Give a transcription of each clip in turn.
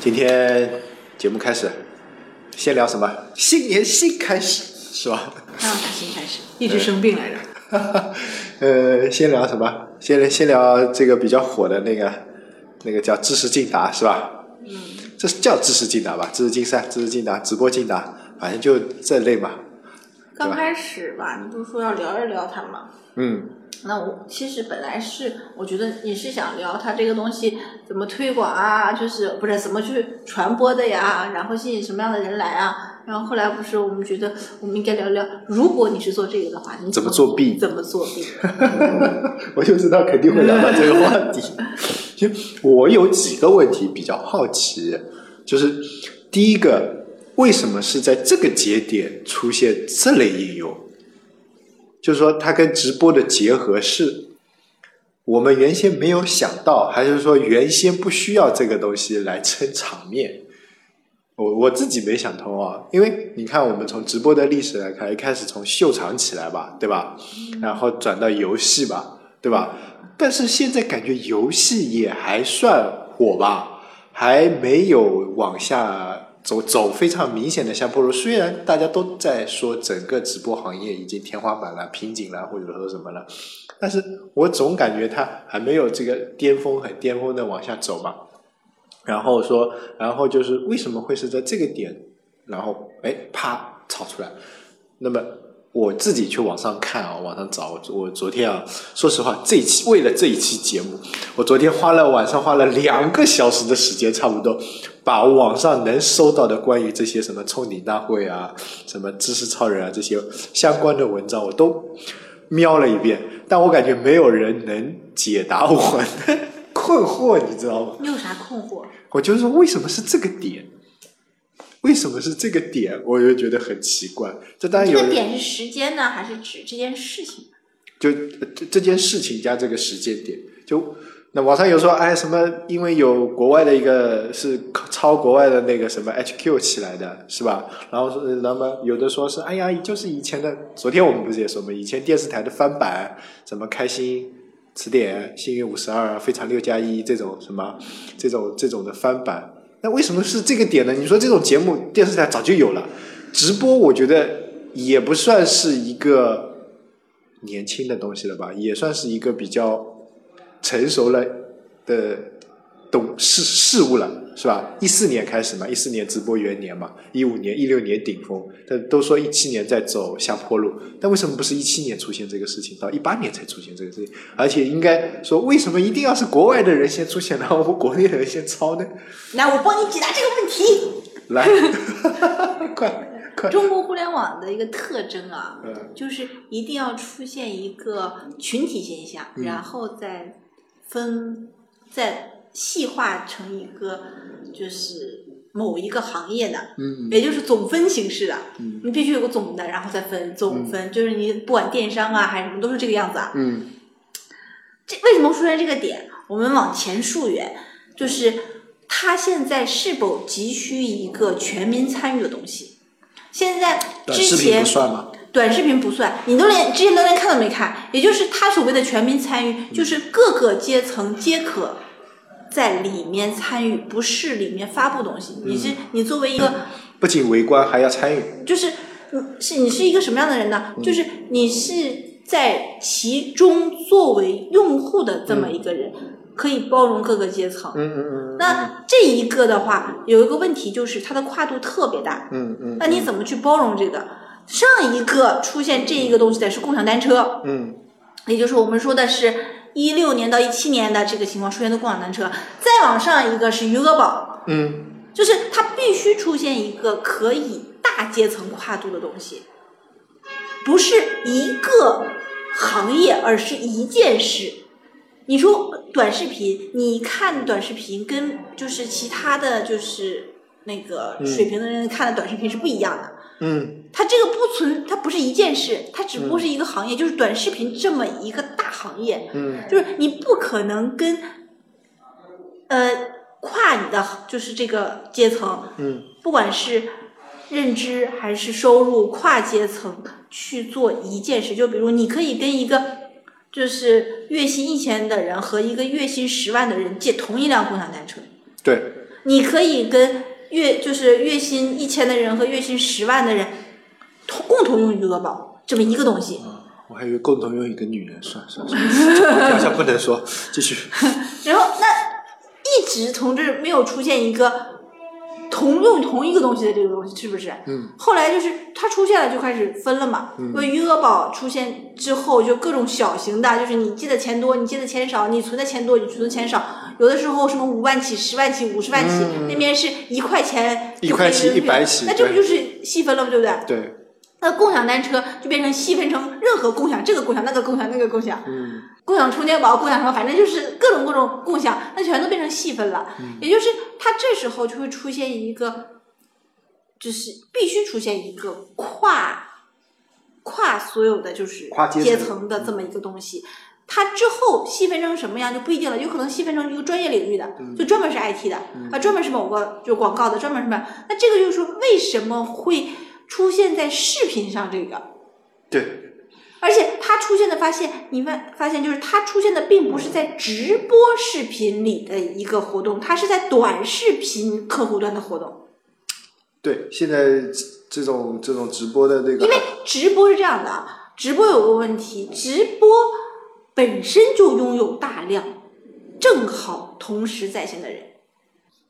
今天节目开始，先聊什么？新年新开始，是吧？那啥新开始？一直生病来着。呃，先聊什么？先先聊这个比较火的那个，那个叫知识竞答，是吧？嗯。这是叫知识竞答吧？知识竞赛、知识竞答、直播竞答，反正就这类嘛。刚开始吧，你不是说要聊一聊它吗？嗯。那我其实本来是，我觉得你是想聊它这个东西怎么推广啊，就是不是怎么去传播的呀，然后吸引什么样的人来啊？然后后来不是我们觉得我们应该聊聊，如果你是做这个的话，你怎么作弊？怎么作弊？我就知道肯定会聊到这个话题。就我有几个问题比较好奇，就是第一个，为什么是在这个节点出现这类应用？就是说，它跟直播的结合是我们原先没有想到，还是说原先不需要这个东西来撑场面？我我自己没想通啊，因为你看，我们从直播的历史来看，一开始从秀场起来吧，对吧？然后转到游戏吧，对吧？但是现在感觉游戏也还算火吧，还没有往下。走走非常明显的下坡路，虽然大家都在说整个直播行业已经天花板了、瓶颈了，或者说什么了，但是我总感觉它还没有这个巅峰很巅峰的往下走嘛。然后说，然后就是为什么会是在这个点，然后哎啪炒出来，那么。我自己去网上看啊，网上找。我昨天啊，说实话，这一期为了这一期节目，我昨天花了晚上花了两个小时的时间，差不多把网上能搜到的关于这些什么冲顶大会啊、什么知识超人啊这些相关的文章，我都瞄了一遍。但我感觉没有人能解答我的困惑，你知道吗？你有啥困惑？我就是说，为什么是这个点？为什么是这个点？我就觉得很奇怪。这当然有。这个点是时间呢，还是指这件事情？就这这件事情加这个时间点，就那网上有说，哎，什么？因为有国外的一个是抄国外的那个什么 HQ 起来的，是吧？然后说，那么有的说是，哎呀，就是以前的。昨天我们不是也说嘛，以前电视台的翻版，什么开心词典、幸运五十二、非常六加一这种什么，这种这种的翻版。那为什么是这个点呢？你说这种节目电视台早就有了，直播我觉得也不算是一个年轻的东西了吧，也算是一个比较成熟了的懂事事物了。是吧？一四年开始嘛，一四年直播元年嘛，一五年、一六年顶峰，但都说一七年在走下坡路，但为什么不是一七年出现这个事情，到一八年才出现这个事情？而且应该说，为什么一定要是国外的人先出现，然后我们国内的人先抄呢？来，我帮你解答这个问题。来，快快！中国互联网的一个特征啊，就是一定要出现一个群体现象，然后再分再。细化成一个就是某一个行业的，嗯，也就是总分形式的，嗯，你必须有个总的，然后再分总分，就是你不管电商啊还是什么，都是这个样子啊，嗯，这为什么出现这个点？我们往前溯源，就是它现在是否急需一个全民参与的东西？现在之前不算吗？短视频不算，你都连之前都连看都没看，也就是他所谓的全民参与，就是各个阶层皆可。在里面参与，不是里面发布东西。你是你作为一个，不仅围观还要参与。就是是你是一个什么样的人呢？就是你是在其中作为用户的这么一个人，可以包容各个阶层。嗯嗯嗯。那这一个的话，有一个问题就是它的跨度特别大。嗯嗯。那你怎么去包容这个？上一个出现这一个东西的是共享单车。嗯。也就是我们说的是。一六年到一七年的这个情况出现的共享单车，再往上一个是余额宝，嗯，就是它必须出现一个可以大阶层跨度的东西，不是一个行业，而是一件事。你说短视频，你看短视频跟就是其他的就是那个水平的人看的短视频是不一样的。嗯，它这个不存，它不是一件事，它只不过是一个行业，就是短视频这么一个大行业。嗯，就是你不可能跟，呃，跨你的就是这个阶层，嗯，不管是认知还是收入，跨阶层去做一件事。就比如，你可以跟一个就是月薪一千的人和一个月薪十万的人借同一辆共享单车。对。你可以跟月就是月薪一千的人和月薪十万的人同共同用余额宝这么一个东西。啊，我还以为共同用一个女人，算了算了，算了好像不能说，继续。然后那一直从这没有出现一个同用同一个东西的这个东西，是不是？嗯。后来就是它出现了，就开始分了嘛。嗯因为余额宝出现之后，就各种小型的，就是你借的钱多，你借的钱少；你存的钱多，你存的钱少。有的时候什么五万起、十万起、五十万起，嗯那边是一块钱一块起一百起那这不就是细分了吗？对不对？对，那共享单车就变成细分成任何共享，这个共享、那个共享、那个共享。嗯共享充电宝、共享什么，反正就是各种各种共享，那全都变成细分了。嗯也就是它这时候就会出现一个，就是必须出现一个跨跨所有的就是跨阶层的这么一个东西。它之后细分成什么样就不一定了，有可能细分成一个专业领域的，嗯就专门是 IT 的，啊，专门是某个就广告的，专门什么？那这个就是说为什么会出现在视频上这个？对，而且它出现的发现，你发发现就是它出现的并不是在直播视频里的一个活动，它是在短视频客户端的活动。对，现在这种这种直播的那个，因为直播是这样的啊，直播有个问题，直播本身就拥有大量正好同时在线的人，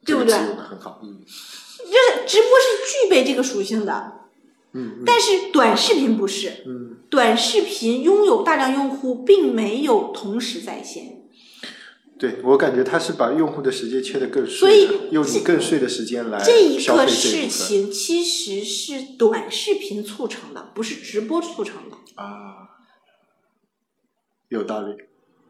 对不对？很好，嗯就是直播是具备这个属性的，嗯嗯但是短视频不是。嗯，短视频拥有大量用户，并没有同时在线。对我感觉他是把用户的时间切得更碎，所以用你更碎的时间来这这一事情其实是短视频促成的，不是直播促成的。啊，有道理。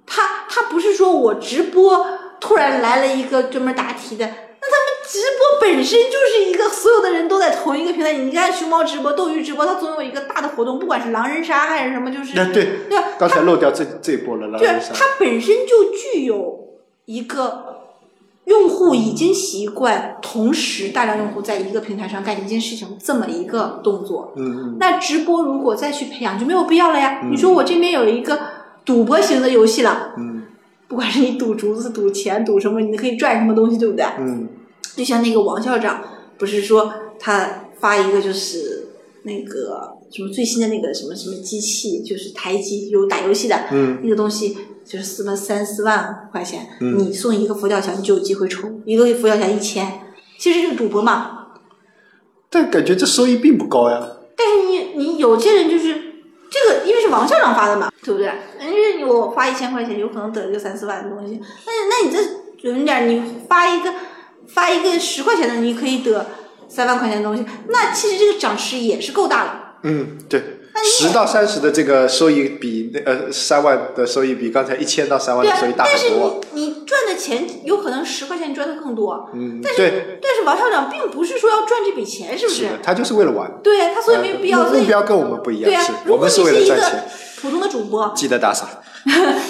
他他不是说我直播突然来了一个专门答题的，那他们直播本身就是一个所有的人都在同一个平台。你看熊猫直播、斗鱼直播，它总有一个大的活动，不管是狼人杀还是什么，就是那对，对吧？刚才漏掉这这一波了，狼人，杀。它本身就具有一个用户已经习惯同时大量用户在一个平台上干一件事情这么一个动作。嗯嗯，那直播如果再去培养就没有必要了呀。嗯你说我这边有一个赌博型的游戏了，嗯不管是你赌竹子、赌钱、赌什么，你可以赚什么东西，对不对？嗯就像那个王校长，不是说他发一个就是那个什么最新的那个什么什么机器，就是台机有打游戏的，嗯那个东西就是四万三四万块钱，嗯你送一个佛跳墙，你就有机会抽一个佛跳墙一千，其实这个赌博嘛。但感觉这收益并不高呀。但是你你有些人就是这个，因为是王校长发的嘛，对不对？因为我花一千块钱，有可能得一个三四万的东西，那那你这准点，你发一个发一个十块钱的，你可以得三万块钱的东西，那其实这个涨势也是够大的。嗯，对，十到三十的这个收益比那呃三万的收益比刚才一千到三万的收益，大但是很多。你你赚的钱有可能十块钱你赚的更多，嗯，但是对，但是王校长并不是说要赚这笔钱，是不是的，他就是为了玩。对啊，他所以没必要。目目标跟我们不一样，对啊是，如果你我们是为了一个赚钱，普通的主播，记得打赏。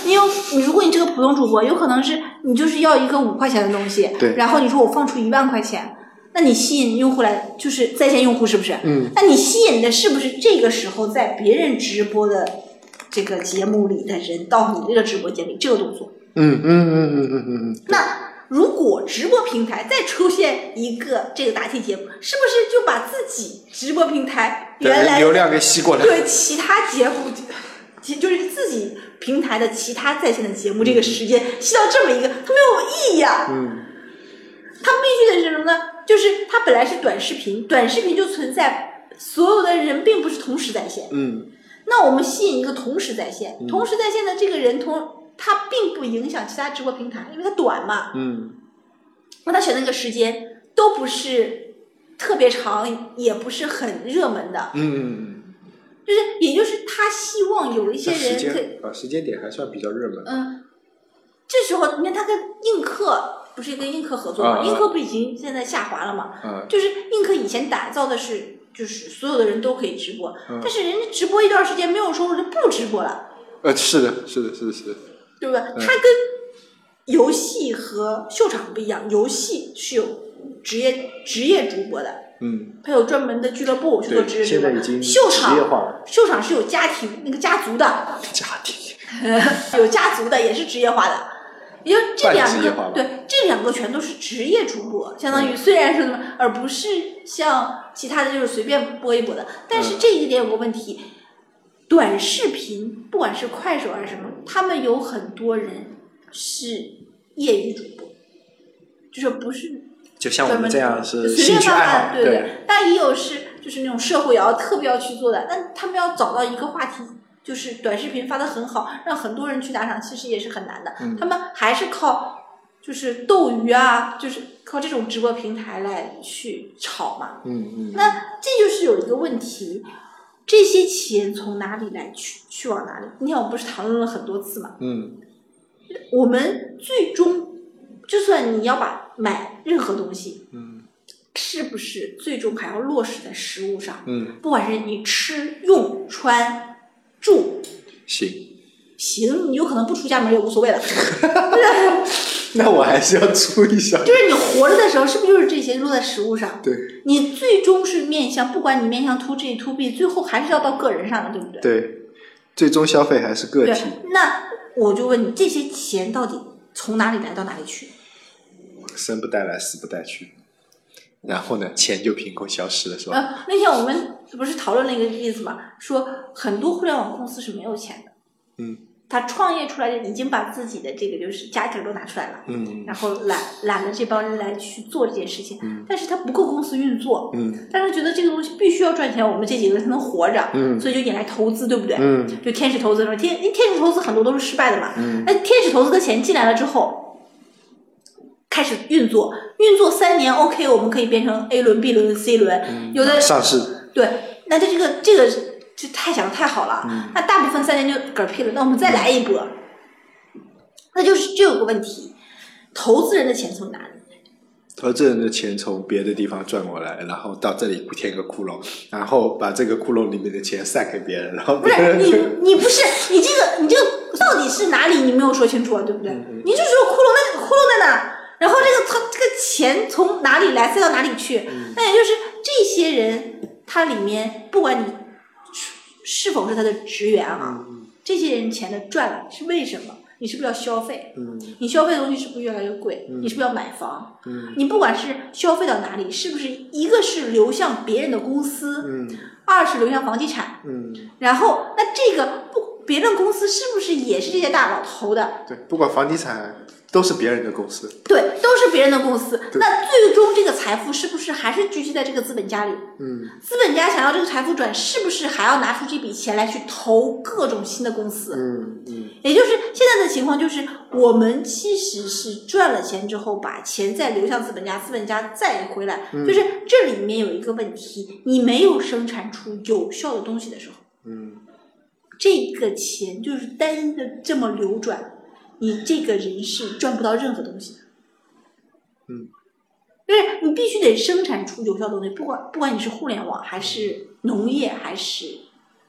你有你，如果你这个普通主播，有可能是你就是要一个五块钱的东西，对然后你说我放出一万块钱，那你吸引用户来就是在线用户是不是？嗯，那你吸引的是不是这个时候在别人直播的这个节目里的人到你这个直播间里这个动作？嗯嗯嗯嗯嗯嗯嗯，那如果直播平台再出现一个这个答题节目，是不是就把自己直播平台原来流量给吸过来。对其他节目，其就是自己平台的其他在线的节目，这个时间吸到这么一个，它没有意义啊、嗯它必须得是什么呢？就是它本来是短视频，短视频就存在所有的人并不是同时在线。嗯那我们吸引一个同时在线，嗯同时在线的这个人同他并不影响其他直播平台，因为他短嘛。嗯那他选的那个时间都不是特别长，也不是很热门的，嗯嗯就是也就是他希望有一些人可以，间啊时间点还算比较热门。嗯，这时候你看他跟映客不是跟映客合作吗？映客不已经现在下滑了吗？啊，就是映客以前打造的是就是所有的人都可以直播，嗯但是人家直播一段时间没有收入就不直播了，呃，是的，是的，是的，是的。对不对？嗯它跟游戏和秀场不一样，游戏是有职业职业主播的。嗯，它有专门的俱乐部去做职，业主播现在已经，秀场。秀场是有家庭那个家族的，家庭。有家族的也是职业化的。也就这两个，对，这两个全都是职业主播，相当于虽然是什么，而不是像其他的就是随便播一播的。但是这一点有个问题，短视频不管是快手还是什么，他们有很多人是业余主播，就是不是就像我们这样是随便发兴趣爱好，发，对对。但也有是就是那种社会摇特别要去做的，但他们要找到一个话题，就是短视频发的很好，让很多人去打赏，其实也是很难的。嗯他们还是靠就是斗鱼啊，就是靠这种直播平台来去炒嘛。嗯嗯，那这就是有一个问题，这些钱从哪里来去去往哪里？今天我们不是讨论了很多次嘛？嗯我们最终，就算你要把买任何东西，嗯是不是最终还要落实在食物上？嗯，不管是你吃、用、穿、住，行，行，你有可能不出家门也无所谓了。那我还是要出一下。就是你活着的时候，是不是就是这些落在食物上？对你最终是面向，不管你面向 to G to B，最后还是要到个人上的，对不对？对，最终消费还是个对体，那我就问你，这些钱到底从哪里来到哪里去？生不带来，死不带去。然后呢，钱就凭空消失了，是吧？呃，那天我们不是讨论了一个例子嘛，说很多互联网公司是没有钱的，嗯。他创业出来就已经把自己的这个就是家底儿都拿出来了，嗯。然后揽揽了这帮人来去做这件事情，嗯。但是他不够公司运作，嗯。但是觉得这个东西必须要赚钱，我们这几个人才能活着，嗯。所以就引来投资，对不对？嗯。就天使投资说天天使投资很多都是失败的嘛，嗯。那天使投资的钱进来了之后，开始运作，运作三年 OK，我们可以变成 A 轮、B 轮、C 轮，有的上市，对，那这这个这个就太想的太好了，嗯那大部分三年就嗝屁了，那我们再来一波，那就是就有个问题，投资人的钱从哪里？投资人的钱从别的地方赚过来，然后到这里填个窟窿，然后把这个窟窿里面的钱散给别人，然后不是你，你不是你这个你这个到底是哪里？你没有说清楚啊，对不对？嗯你就说窟窿，那窟窿在哪？然后这个他这个钱从哪里来，塞到哪里去？嗯那也就是这些人，他里面不管你是是否是他的职员啊，嗯这些人钱的赚来是为什么？你是不是要消费？嗯你消费的东西是不是越来越贵？嗯你是不是要买房？嗯你不管是消费到哪里，是不是一个是流向别人的公司，嗯二是流向房地产？嗯，然后，那这个不别人公司是不是也是这些大佬投的？对，不管房地产都是别人的公司，对，都是别人的公司。那最终这个财富是不是还是聚集在这个资本家里？嗯资本家想要这个财富转，是不是还要拿出这笔钱来去投各种新的公司？嗯嗯也就是现在的情况就是，我们其实是赚了钱之后，把钱再流向资本家，资本家再回来，嗯就是这里面有一个问题，你没有生产出有效的东西的时候。嗯这个钱就是单一的这么流转，你这个人是赚不到任何东西的。嗯，就是你必须得生产出有效的东西，不管不管你是互联网还是农业还是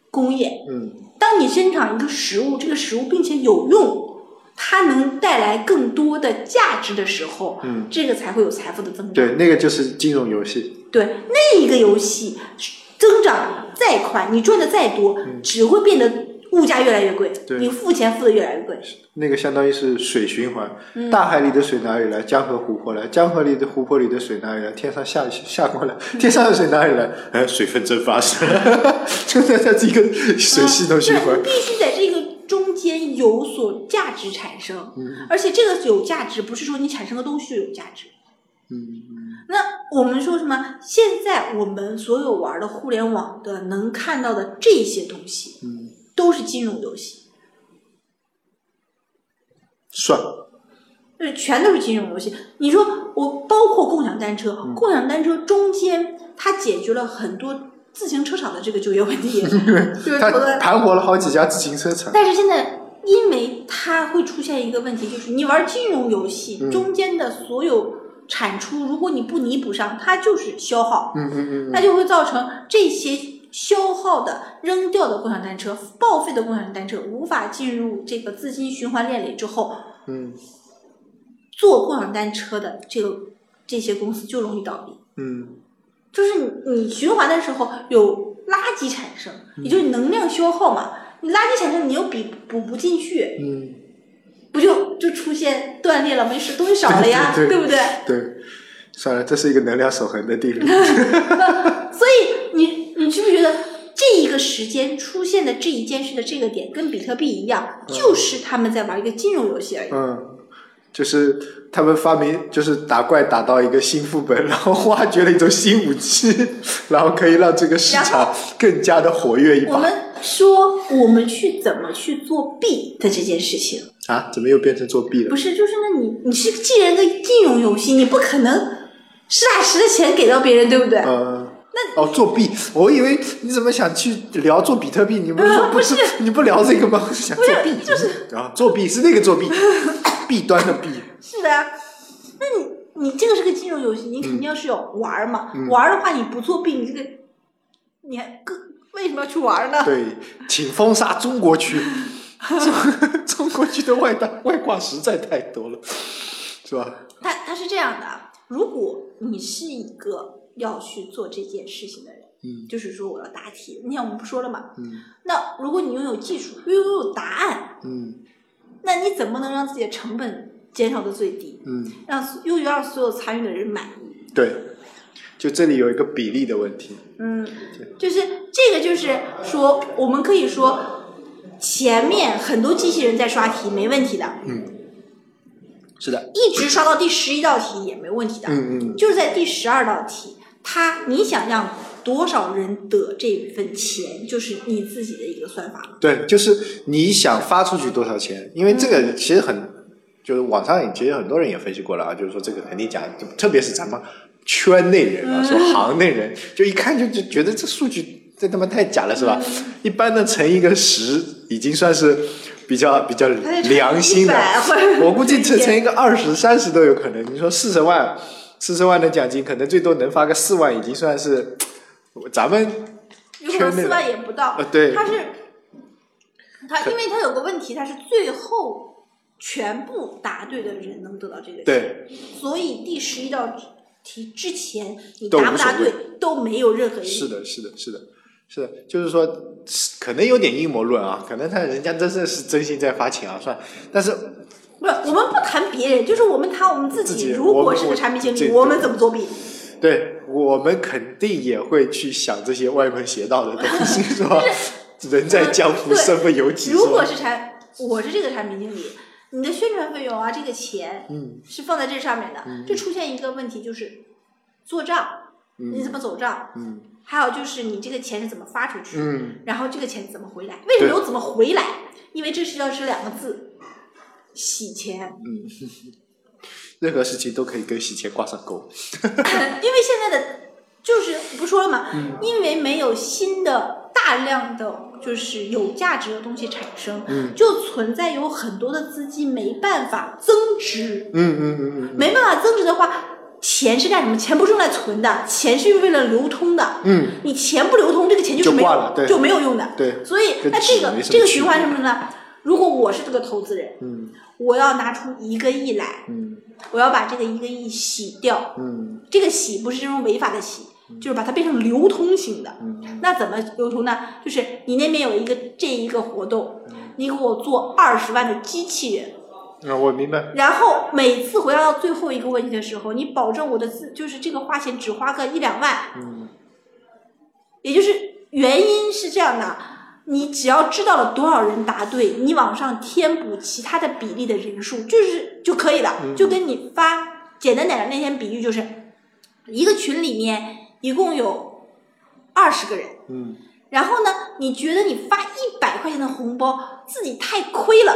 工业，嗯。当你生产一个食物，这个食物并且有用，它能带来更多的价值的时候，嗯，这个才会有财富的增长。对，那个就是金融游戏，对，那一个游戏增长再快，你赚的再多，只会变得物价越来越贵，你付钱付的越来越贵。那个相当于是水循环，嗯大海里的水哪里来？江河湖泊来，江河里的湖泊里的水哪里来？天上下下过来，天上的水哪里来？哎，水分蒸发是，就在它这个水系统循环。必须在这个中间有所价值产生，嗯而且这个有价值不是说你产生的东西就有价值。嗯那我们说什么？现在我们所有玩的互联网的能看到的这些东西，嗯，都是金融游戏，算，对全都是金融游戏。你说我包括共享单车，嗯。共享单车中间它解决了很多自行车厂的这个就业问题，就是它盘活了好几家自行车厂。但是现在，因为它会出现一个问题，就是你玩金融游戏、嗯。中间的所有产出，如果你不弥补上，它就是消耗，嗯嗯嗯。那就会造成这些消耗的、扔掉的共享单车、报废的共享单车无法进入这个资金循环链里之后，嗯做共享单车的这个这些公司就容易倒闭。嗯就是你你循环的时候有垃圾产生，也就是能量消耗嘛，你垃圾产生你又比补不进去，嗯不就就出现断裂了，没事，东西少了呀，对对对不对？对，算了，这是一个能量守恒的定律。所以你你觉不觉得这一个时间出现的这一件事的这个点，跟比特币一样，就是他们在玩一个金融游戏而已。嗯，就是他们发明，就是打怪打到一个新副本，然后挖掘了一种新武器，然后可以让这个市场更加的活跃一把。我们说我们去怎么去做币的这件事情，啊，怎么又变成作弊了不？是就是那你你是既然个金融游戏，你不可能实打实的钱给到别人，对不对？呃，那哦，作弊，我以为你怎么想去聊做比特币？你不是说不是你不聊这个吗？是作弊，就是啊，作弊是那个作弊，弊端的弊。是的，那你你这个是个金融游戏，你肯定要是有玩儿嘛。嗯玩儿的话，你不作弊，你这个你还更为什么要去玩儿呢？对，请封杀中国区，中中国区的外单外挂实在太多了，是吧？它它是这样的，如果你是一个要去做这件事情的人，嗯就是说我要答题，你看我们不说了嘛，嗯那如果你拥有技术，拥有答案，嗯那你怎么能让自己的成本减少到最低，嗯，让又让所有参与的人满意？对，就这里有一个比例的问题。嗯，就是这个，就是说，我们可以说，前面很多机器人在刷题没问题的，嗯，是的，一直刷到第十一道题也没问题的，嗯嗯就是在第十二道题，它你想让多少人得这份钱，就是你自己的一个算法了。对，就是你想发出去多少钱，因为这个其实很，就是网上也其实很多人也分析过了啊，就是说这个肯定假，就特别是咱们圈内人啊，说行内人，就一看就就觉得这数据这他妈太假了，是吧？一般的乘一个十，已经算是比较比较良心的100或者，我估计乘乘一个二十、三十都有可能。你说四十万，四十万的奖金，可能最多能发个四万，已经算是咱们有可能四万也不到。呃对他是他，因为他有个问题，他是最后全部答对的人能得到这个钱，对所以第十一道题之前你答不答对都没有任何意义。是的，是的，是的，是的，就是说，可能有点阴谋论啊，可能他人家真的是真心在发钱啊，算，但是不是，我们不谈别人，就是我们谈我们自己。自己如果是个产品经理，这我们怎么作弊？对我们肯定也会去想这些歪门邪道的东西，是吧？人在江湖，身不由己，如果是产，我是这个产品经理，你的宣传费用啊，这个钱嗯是放在这上面的，这出现一个问题就是做账，你怎么走账？嗯还有就是你这个钱是怎么发出去，嗯，然后这个钱怎么回来？为什么对有怎么回来？因为这是要是两个字，洗钱。嗯 任何事情都可以跟洗钱挂上钩。因为现在的就是不说了嘛，嗯因为没有新的大量的就是有价值的东西产生，嗯就存在有很多的资金没办法增值，嗯嗯嗯嗯没办法增值的话，钱是干什么？钱不是用来存的，钱是为了流通的。嗯，你钱不流通，这个钱就是没有就没有用的。对所以那这个这个循环什么呢？如果我是这个投资人，嗯。我要拿出一个亿来，嗯。我要把这个一个亿洗掉，嗯。这个洗不是这种违法的洗，就是把它变成流通型的。嗯。那怎么流通呢？就是你那边有一个这一个活动，嗯。你给我做二十万的机器人，啊，我明白。然后每次回答到最后一个问题的时候，你保证我的资就是这个花钱只花个一两万，嗯。也就是原因是这样的。你只要知道了多少人答对，你往上添补其他的比例的人数，就是就可以了。嗯就跟你发简单点的那天比喻，就是一个群里面一共有二十个人，嗯然后呢，你觉得你发一百块钱的红包自己太亏了，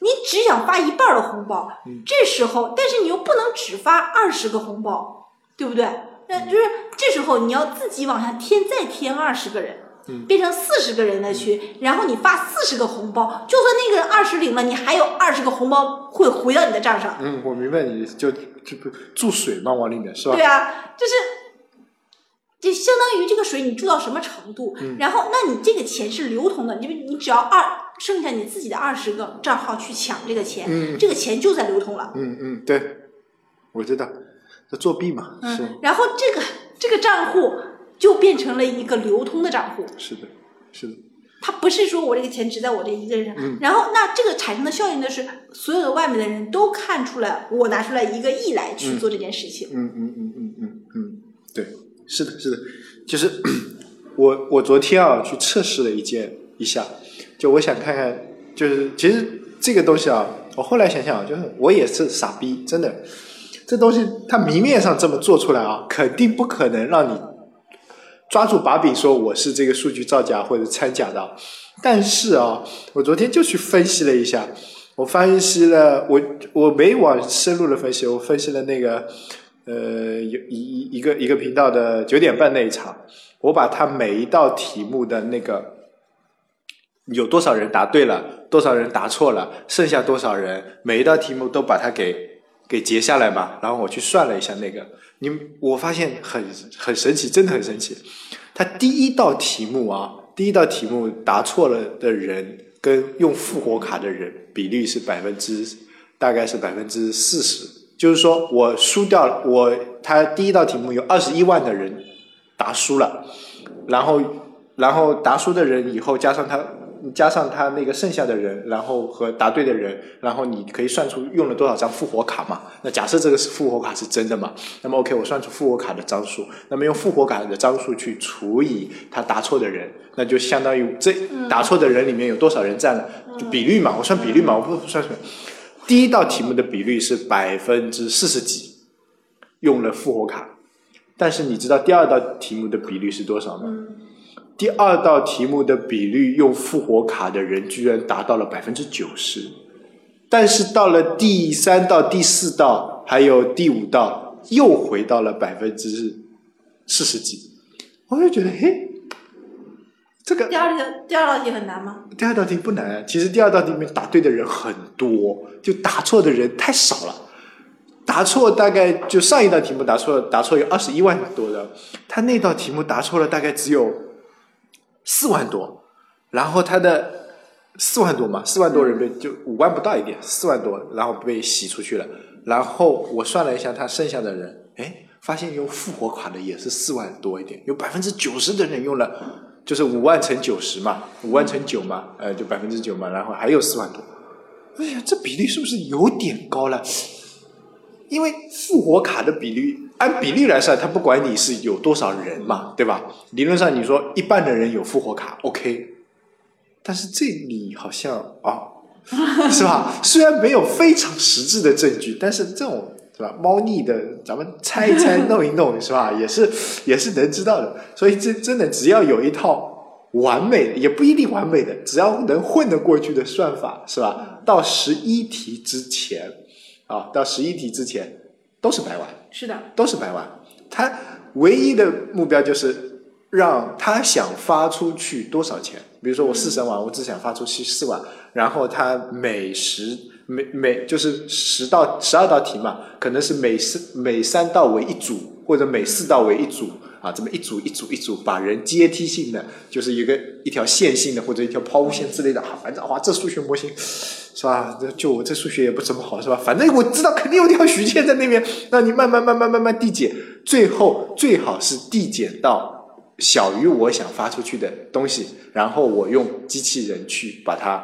你只想发一半的红包，嗯这时候，但是你又不能只发二十个红包，对不对？那就是这时候你要自己往下添，再添二十个人。嗯变成四十个人的群，然后你发四十个红包，就算那个人二十领了，你还有二十个红包会回到你的账上。嗯，我明白你就就不注水嘛，往里面是吧？对啊，就是，就相当于这个水你注到什么程度，嗯然后那你这个钱是流通的，你你只要二剩下你自己的二十个账号去抢这个钱，嗯这个钱就在流通了。嗯嗯，对，我知道，这作弊嘛，是嗯，然后这个这个账户就变成了一个流通的账户，是的，是的，它不是说我这个钱只在我这一个人，嗯。然后那这个产生的效应呢是所有的外面的人都看出来我拿出来一个亿来去做这件事情。嗯嗯嗯嗯嗯嗯，对，是的，是的，就是我我昨天啊去测试了一件一下，就我想看看，就是其实这个东西啊，我后来想想啊，就是我也是傻逼，真的，这东西它明面上这么做出来啊，肯定不可能让你抓住把柄说我是这个数据造假或者掺假的，但是啊，我昨天就去分析了一下。我分析了，我我没往深入的分析，我分析了那个呃有一一一个一个频道的九点半那一场，我把它每一道题目的那个有多少人答对了，多少人答错了，剩下多少人，每一道题目都把它给给截下来嘛，然后我去算了一下那个，你我发现很很神奇，真的很神奇。他第一道题目啊，第一道题目答错了的人跟用复活卡的人比例是百分之大概是百分之四十，就是说我输掉了，我他第一道题目有二十一万的人答输了，然后然后答输的人以后加上他加上他那个剩下的人，然后和答对的人，然后你可以算出用了多少张复活卡嘛？那假设这个是复活卡是真的嘛？那么 OK，我算出复活卡的张数，那么用复活卡的张数去除以他答错的人，那就相当于这答错的人里面有多少人占了，就比率嘛，我算比率嘛，我不算什么。第一道题目的比率是百分之四十几，用了复活卡，但是你知道第二道题目的比率是多少吗？第二道题目的比率用复活卡的人居然达到了百分之九十，但是到了第三道、第四道还有第五道，又回到了百分之四十几，我就觉得，嘿，这个第二道第二道题很难吗？第二道题不难啊，其实第二道题里面答对的人很多，就答错的人太少了。答错大概就上一道题目答错了，答错有二十一万多的，他那道题目答错了大概只有四万多，然后他的四万多嘛，四万多人被就五万不到一点，四万多，然后被洗出去了。然后我算了一下，他剩下的人，哎，发现用复活卡的也是四万多一点，有百分之九十的人用了，就是五万乘九十嘛，五万乘九嘛，呃，就百分之九嘛，然后还有四万多。哎呀，这比例是不是有点高了？因为复活卡的比例，按比例来算，他不管你是有多少人嘛，对吧？理论上你说一半的人有复活卡，OK，但是这里好像啊，是吧？虽然没有非常实质的证据，但是这种是吧？猫腻的，咱们猜一猜、弄一弄，是吧？也是也是能知道的。所以这真的只要有一套完美的，也不一定完美的，只要能混得过去的算法，是吧？到十一题之前。啊，到十一题之前都是百万，是的，都是百万。他唯一的目标就是让他想发出去多少钱。比如说我四十万，我只想发出去四万，然后他每十每每就是十道十二道题嘛，可能是每四每三道为一组，或者每四道为一组啊，这么一组一组一组，把人阶梯性的，就是一个一条线性的或者一条抛物线之类的，啊，反正哇，这数学模型。是吧？就我这数学也不怎么好，是吧？反正我知道肯定有条曲线在那边，让你慢慢慢慢慢慢递减，最后最好是递减到小于我想发出去的东西，然后我用机器人去把它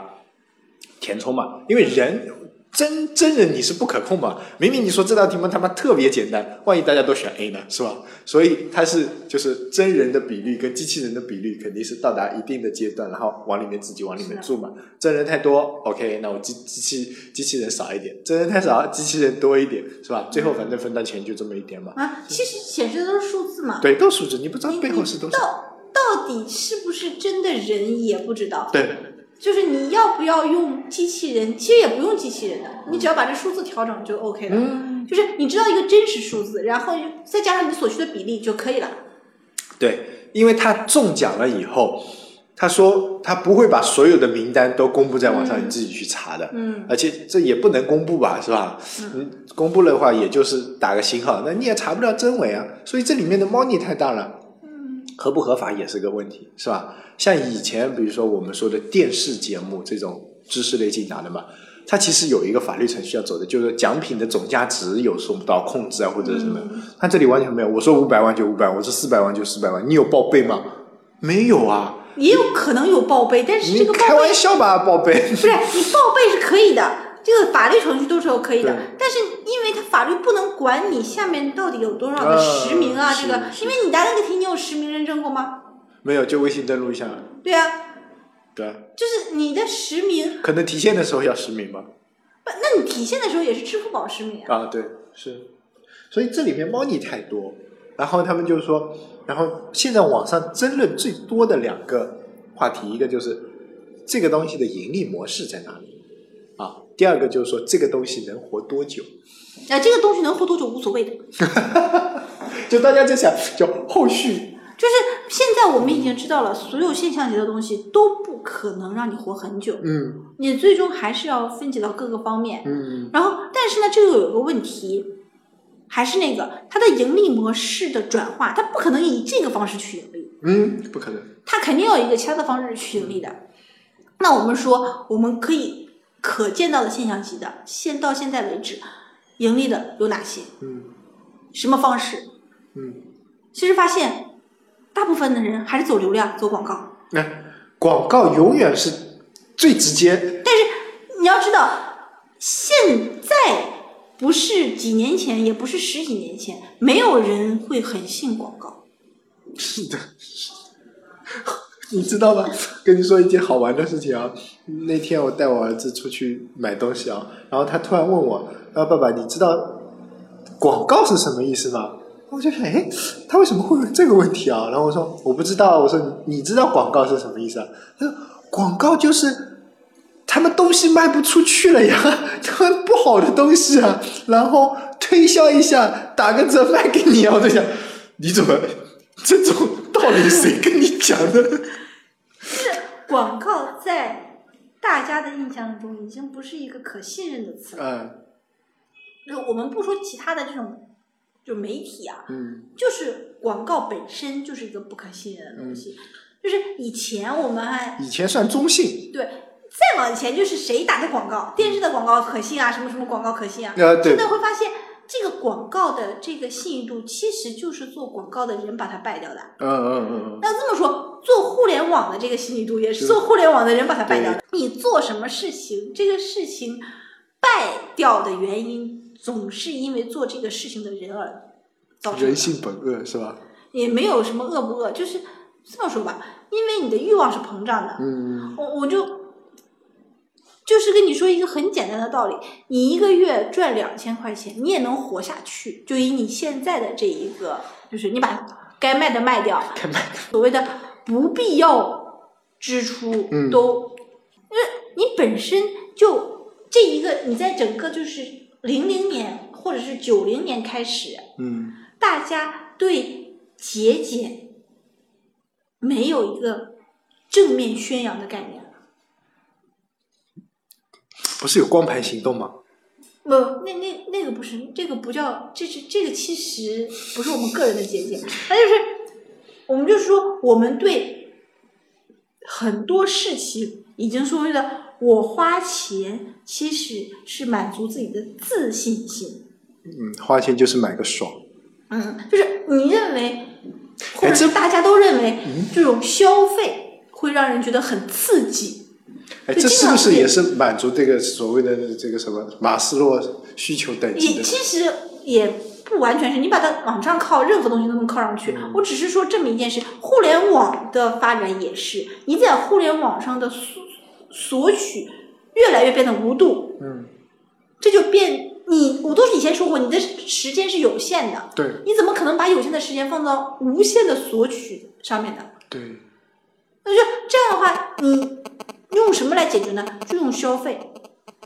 填充嘛，因为人。真真人你是不可控嘛？明明你说这道题目他妈特别简单，万一大家都选 A 呢，是吧？所以它是就是真人的比率跟机器人的比率肯定是到达一定的阶段，然后往里面自己往里面注嘛。真人太多，OK，那我机机器机器人少一点；真人太少，机器人多一点，是吧？最后反正分到钱就这么一点嘛。啊，其实显示的都是数字嘛。对，都是数字，你不知道背后是多少。到到底是不是真的人也不知道。对。就是你要不要用机器人？其实也不用机器人的，你只要把这数字调整就 OK 了。嗯，就是你知道一个真实数字，然后再加上你所需的比例就可以了。对，因为他中奖了以后，他说他不会把所有的名单都公布在网上，你自己去查的。嗯，而且这也不能公布吧，是吧？嗯，公布的话也就是打个星号，那你也查不了真伪啊。所以这里面的猫腻太大了。嗯，合不合法也是个问题，是吧？像以前，比如说我们说的电视节目这种知识类竞答的嘛，它其实有一个法律程序要走的，就是奖品的总价值有受到控制啊，或者什么。它这里完全没有，我说五百万就五百万，我说四百万就四百万，你有报备吗？没有啊。也有可能有报备，但是这个报备玩笑吧，报备。不是你报备是可以的，这个法律程序都是可以的。但是因为它法律不能管你下面到底有多少的呃实名啊，是这个，因为你答那个题你有实名认证过吗？没有，就微信登录一下。对啊，对啊，就是你的实名，可能提现的时候要实名吧。不，那你提现的时候也是支付宝实名啊。啊，对，是。所以这里面猫腻太多，然后他们就说，然后现在网上争论最多的两个话题，一个就是这个东西的盈利模式在哪里啊，第二个就是说这个东西能活多久。啊，这个东西能活多久无所谓的，就大家在想，就后续，就是现在我们已经知道了，所有现象级的东西都不可能让你活很久，嗯你最终还是要分解到各个方面。嗯然后，但是呢，这又有个问题，还是那个它的盈利模式的转化，它不可能以这个方式去盈利，嗯，不可能，它肯定要有一个其他的方式去盈利的。那我们说，我们可以可见到的现象级的，现到现在为止，盈利的有哪些？嗯什么方式？嗯，其实发现，大部分的人还是走流量、走广告。那、广告永远是最直接，但是你要知道，现在不是几年前，也不是十几年前，没有人会很信广告。是的，你知道吗？跟你说一件好玩的事情啊。那天我带我儿子出去买东西啊，然后他突然问我：“啊，爸爸，你知道广告是什么意思吗？”我就想，哎，他为什么会问这个问题啊？然后我说我不知道。我说你你知道广告是什么意思啊？他说广告就是他们东西卖不出去了呀，他们不好的东西啊，然后推销一下，打个折卖给你啊。我在想，你怎么这种道理谁跟你讲的？是广告在大家的印象中已经不是一个可信任的词了。嗯就我们不说其他的这种，就媒体啊，嗯就是广告本身就是一个不可信任的东西。就是以前我们还以前算中性，对，再往前就是谁打的广告，电视的广告可信啊，什么什么广告可信啊。现，在会发现，这个广告的这个信誉度，其实就是做广告的人把它败掉的。嗯嗯嗯那这么说，做互联网的这个信誉度也是是做互联网的人把它败掉的。你做什么事情，这个事情败掉的原因，总是因为做这个事情的人而造嗯，成的。人性本恶是吧？也没有什么恶不恶，就是这么说吧，因为你的欲望是膨胀的。嗯我我就就是跟你说一个很简单的道理，你一个月赚两千块钱，你也能活下去。就以你现在的这一个，就是你把该卖的卖掉，该卖的所谓的不必要支出嗯都，因为你本身就这一个，你在整个就是零零年或者是九零年开始，嗯大家对节俭没有一个正面宣扬的概念。不是有光盘行动吗？不，那那那个不是，这个不叫，这是这个其实不是我们个人的节俭，它就是我们就是说，我们对很多事情已经所谓的我花钱其实是满足自己的自信心，嗯，花钱就是买个爽。嗯，就是你认为，或者是大家都认为这种消费会让人觉得很刺激。哎，这是不是也是满足这个所谓的这个什么马斯洛需求等级的？也其实也不完全是你把它往上靠，任何东西都能靠上去。嗯我只是说这么一件事，互联网的发展也是，你在互联网上的索索取越来越变得无度，嗯，这就变你我都是以前说过，你的时间是有限的，对你怎么可能把有限的时间放到无限的索取上面呢？对，那就这样的话，你用什么来解决呢？就用消费。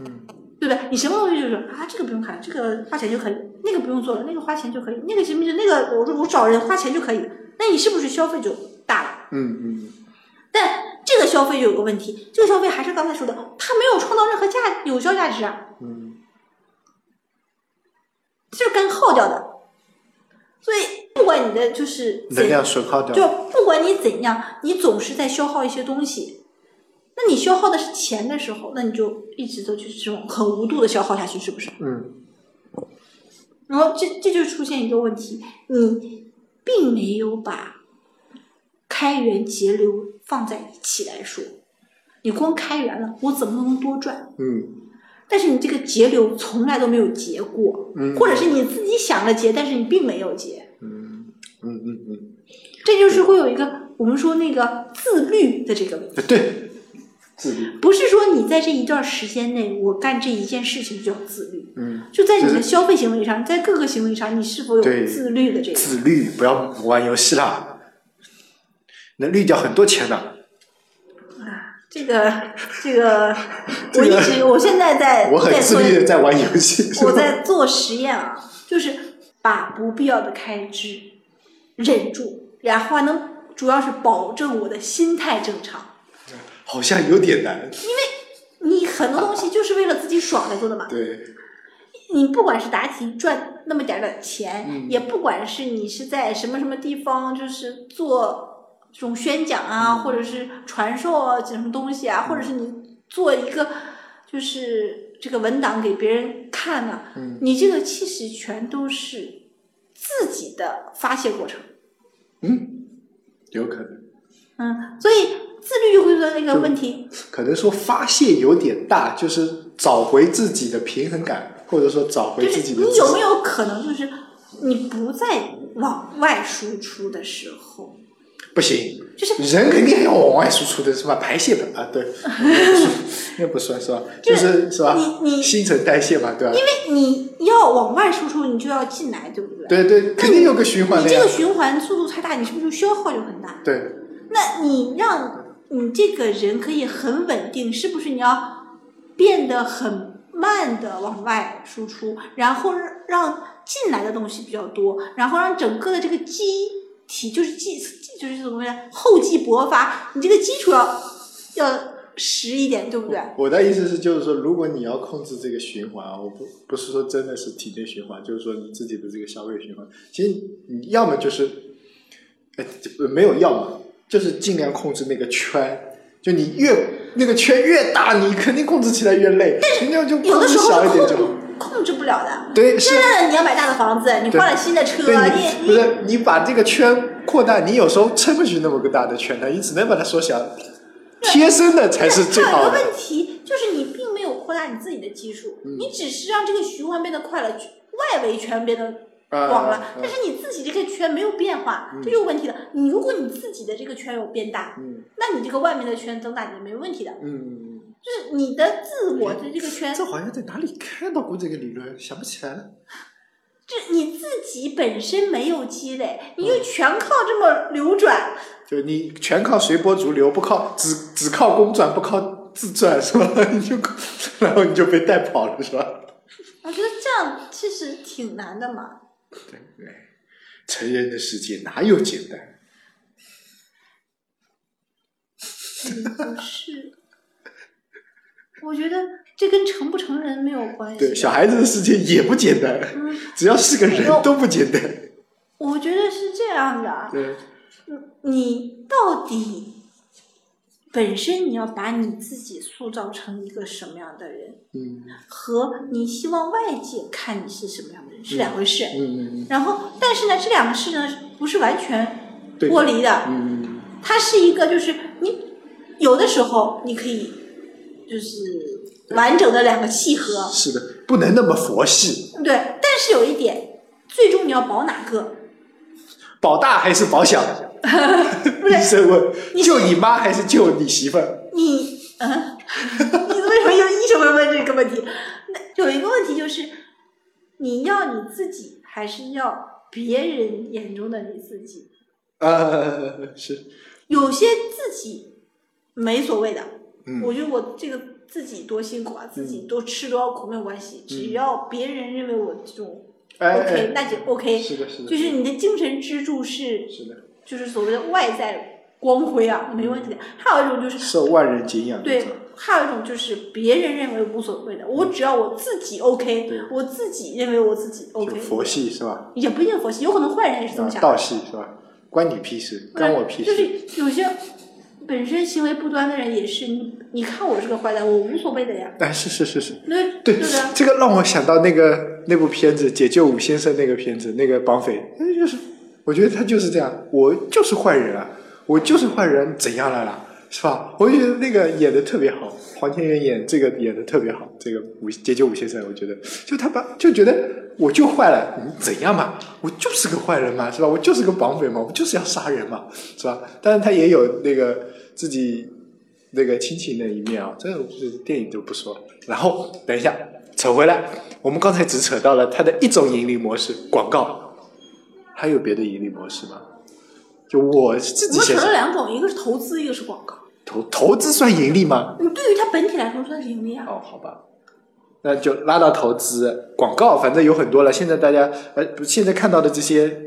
嗯对不对？你什么东西就是啊，这个不用看，这个花钱就可以，那个不用做了，那个花钱就可以，那个什么那个我说我找人花钱就可以，那你是不是消费就大了？嗯嗯但这个消费就有个问题，这个消费还是刚才说的，它没有创造任何价有效价值啊，嗯就是干耗掉的。所以不管你的就是怎能量损耗掉。就不管你怎样，你总是在消耗一些东西。那你消耗的是钱的时候，那你就一直都就是这种很无度的消耗下去，是不是？嗯然后这这就出现一个问题，你并没有把开源节流放在一起来说，你光开源了，我怎么能多赚？嗯。但是你这个节流从来都没有结过，嗯。或者是你自己想了结，但是你并没有结，嗯。嗯嗯嗯，这就是会有一个我们说那个自律的这个问题。呃对，自律，不是说你在这一段时间内，我干这一件事情就叫自律，嗯，就在你的消费行为上，在各个行为上，你是否有自律的这个？自律，不要玩游戏啦，能滤掉很多钱的。啊，这个这个，我一直我现在在 我很自律的在玩游戏，我在做实验啊，就是把不必要的开支忍住，然后还能主要是保证我的心态正常。好像有点难。因为你很多东西就是为了自己爽才做的嘛。对，你不管是答题赚那么点儿点儿钱，嗯也不管是你是在什么什么地方，就是做这种宣讲啊，嗯或者是传授啊什么东西啊，或者是你做一个就是这个文档给别人看呢、嗯你这个其实全都是自己的发泄过程。嗯，有可能，嗯，所以自律就会说那个问题，可能说发泄有点大，就是找回自己的平衡感，或者说找回自己的自。你有没有可能就是你不再往外输出的时候，不行，就是人肯定还要往外输出的是吧？排泄的啊，对，那不算是吧？就是是吧？你你新陈代谢嘛，对吧？因为你要往外输出，你就要进来，对不对？对对，肯定有个循环的你这个。循环速度太大，你是不是就消耗就很大？对，那你让你这个人可以很稳定，是不是你要变得很慢的往外输出，然后让进来的东西比较多，然后让整个的这个机体就是基就是怎么说呢？厚积薄发，你这个基础要要实一点，对不对？我的意思是，就是说，如果你要控制这个循环啊，我不不是说真的是体内循环，就是说你自己的这个消费循环，其实你要么就是，呃，没有要么，就是尽量控制那个圈。就你越那个圈越大，你肯定控制起来越累。但是就控制小一点就好。是控制不了的。对，是。现在的你要买大的房子，你换了新的车，你你你不是你把这个圈扩大，你有时候撑不起那么个大的圈的，你只能把它缩小，贴身的才是最还有一个好的。问题，就是你并没有扩大你自己的基数，嗯。你只是让这个循环变得快了，外围圈变得啊广了，啊但是你自己这个圈没有变化，这就有问题了。你如果你自己的这个圈有变大，嗯。那你这个外面的圈增大也没问题的，嗯，就是你的自我的这个圈，这好像在哪里看到过这个理论，想不起来了。就你自己本身没有积累，你就全靠这么流转，就你全靠随波逐流，不靠只只靠公转，不靠自转，是吧？你就然后你就被带跑了，是吧？我觉得这样其实挺难的嘛。对对，成人的世界哪有简单？不是，我觉得这跟成不成人没有关系。对，小孩子的世界也不简单，嗯，只要是个人都不简单。我觉得是这样的，对，你到底本身你要把你自己塑造成一个什么样的人，嗯和你希望外界看你是什么样的人是两回事。嗯嗯然后，但是呢，这两个事呢不是完全对剥离的，嗯它是一个就是你有的时候你可以就是完整的两个契合嗯，，是的，不能那么佛系，对。但是有一点，最终你要保哪个？保大还是保小？医生问，救你妈还是救你媳妇儿？你嗯，你为什么有医生会问这个问题？那有一个问题就是，你要你自己，还是要别人眼中的你自己？呃，是，有些自己没所谓的，嗯我觉得我这个自己多辛苦啊，自己多吃多少苦没有关系，只嗯要别人认为我这种哎 OK，哎，那就 OK。是的，是的，就是你的精神支柱是，是的，就是所谓的外在光辉啊，没问题的。还有一种就是受万人敬仰对，还有一种就是别人认为无所谓的，我只要我自己 OK，我自己认为我自己 OK，佛系是吧？也不一定佛系，有可能坏人也是这么想的。道系是吧？关你屁事，关我屁事就。是有些本身行为不端的人也是，你你看我是个坏蛋，我无所谓的呀。哎，是是是是，那对对不对？这个让我想到那个那部片子《解救武先生》那个片子，那个绑匪，那就是我觉得他就是这样，我就是坏人啊，我就是坏人，怎样了啦？是吧？我就觉得那个演的特别好，黄天源演这个演的特别好。这个武解救武先生，我觉得就他把就觉得我就坏了，你怎样嘛？我就是个坏人嘛，是吧？我就是个绑匪嘛，我就是要杀人嘛，是吧？但是他也有那个自己那个亲情的一面啊，这个电影就不说。然后等一下扯回来，我们刚才只扯到了它的一种盈利模式——广告，还有别的盈利模式吗？就我自我们扯己想想，了两种，一个是投资，一个是广告。投投资算盈利吗？你对于它本体来说算是盈利啊。哦，好吧，那就拉到投资广告，反正有很多了。现在大家呃，现在看到的这些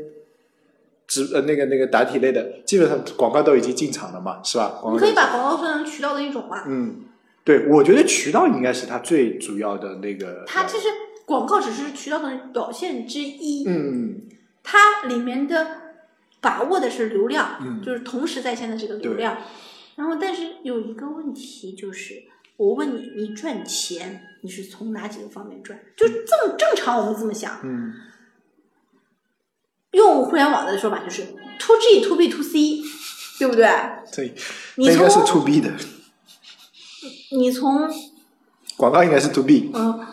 直呃那个那个答题类的，基本上广告都已经进场了嘛，是吧？广告你可以把广告算成渠道的一种嘛。嗯，对，我觉得渠道应该是它最主要的那个。它其实广告只是渠道的表现之一，嗯它里面的把握的是流量，嗯就是同时在线的这个流量。然后，但是有一个问题就是，我问你，你赚钱你是从哪几个方面赚？就这么正常，我们这么想，嗯用互联网的说法就是 to G to B to C，对不对？对，你应该是从 to B 的，你从广告应该是 to B。嗯，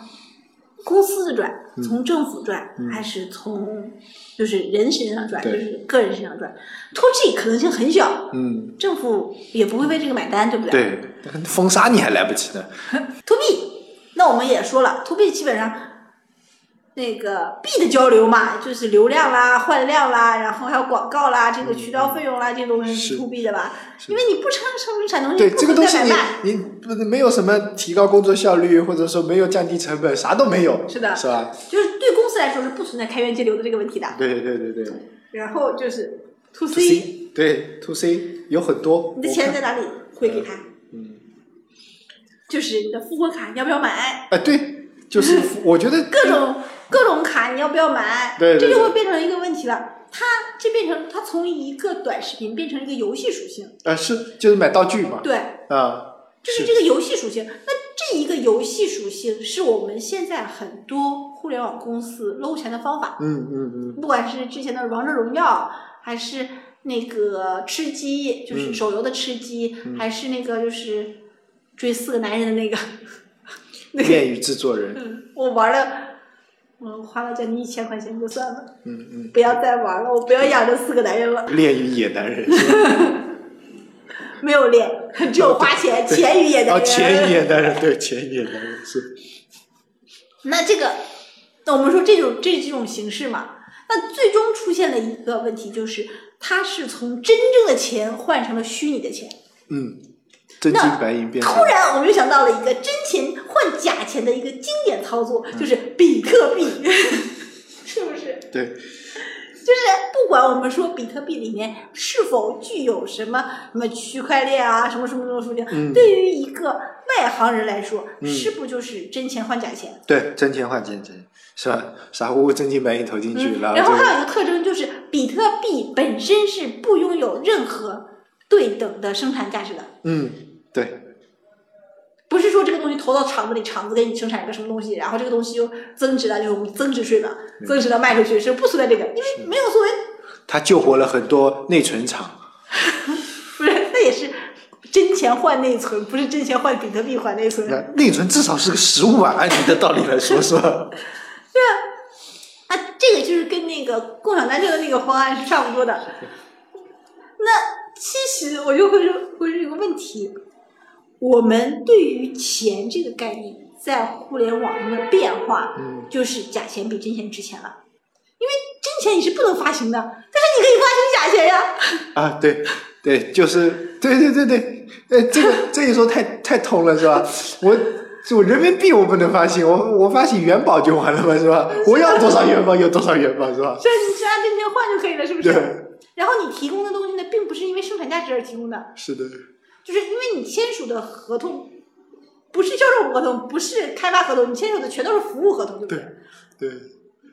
公司赚，嗯从政府赚，还是从就是人身上赚，就是个人身上赚？to G 可能性很小，嗯，政府也不会为这个买单，对不对对，封杀你还来不及呢。？to B，那我们也说了，to B 基本上那个 B 的交流嘛，就是流量啦、换量啦，然后还有广告啦，这个渠道费用啦，这些东西是是 to B 的吧？因为你不生生产东西，对不这个东西你。你不是没有什么提高工作效率，或者说没有降低成本，啥都没有，是的是吧？就是对公司来说是不存在开源节流的这个问题的。对对对对然后就是 to to C 对 to C 有很多，你的钱在哪里汇给他？嗯，就是你的复活卡，你要不要买？哎对，就是我觉得各种各种卡，你要不要买？对对对这就会变成一个问题了。它这变成它从一个短视频变成一个游戏属性，呃是就是买道具嘛，对，啊，就是这个游戏属性。那这一个游戏属性是我们现在很多互联网公司搂钱的方法，嗯嗯嗯，不管是之前的王者荣耀，还是那个吃鸡，就是嗯。手游的吃鸡，还是那个就是追四个男人的那个那个。恋与制作人，嗯，我玩了，我花了将近一千块钱就算了，嗯嗯，不要再玩了，我不要养这四个男人了，恋与野男人，没有恋，只有花钱，钱与野男哦，钱与野男人，对钱与野男人是，那这个，那我们说这种这几种形式嘛，那最终出现了一个问题，就是它是从真正的钱换成了虚拟的钱。嗯，真金白银变成突然，我们又想到了一个真钱换假钱的一个经典操作，就是比特币，是不是？对，就是不管我们说比特币里面是否具有什么什么区块链啊，什么什么什么属性，嗯对于一个外行人来说，嗯是不就是真钱换假钱？对，真钱换真钱，是吧？傻乎乎真金白银投进去，嗯，然后还有一个特征就是，比特币本身是不拥有任何对等的生产价值的。嗯，说这个东西投到厂子里，厂子给你生产一个什么东西，然后这个东西就增值了，就是我们增值税了，增值了卖出去是不存在这个，因为没有作为，他救活了很多内存厂，不是，那也是真钱换内存，不是真钱换比特币换内存。那内存至少是个实物啊，按你的道理来说，是吧？对啊，这个就是跟那个共享单车的那个方案是差不多的。那其实我就会说，会是一个问题，我们对于钱这个概念，在互联网中的变化，嗯就是假钱比真钱值钱了。因为真钱你是不能发行的，但是你可以发行假钱呀。啊，对对，就是对对对对，哎，这个这一说太太通了，是吧？我我人民币我不能发行，我我发行元宝就完了嘛，是吧？我要多少元宝有多少元宝，是吧？这你是按真钱换就可以了，是不是？对，然后你提供的东西呢，并不是因为生产价值而提供的，是的，就是因为你签署的合同不是销售合同，不是开发合同，你签署的全都是服务合同，对不对？对，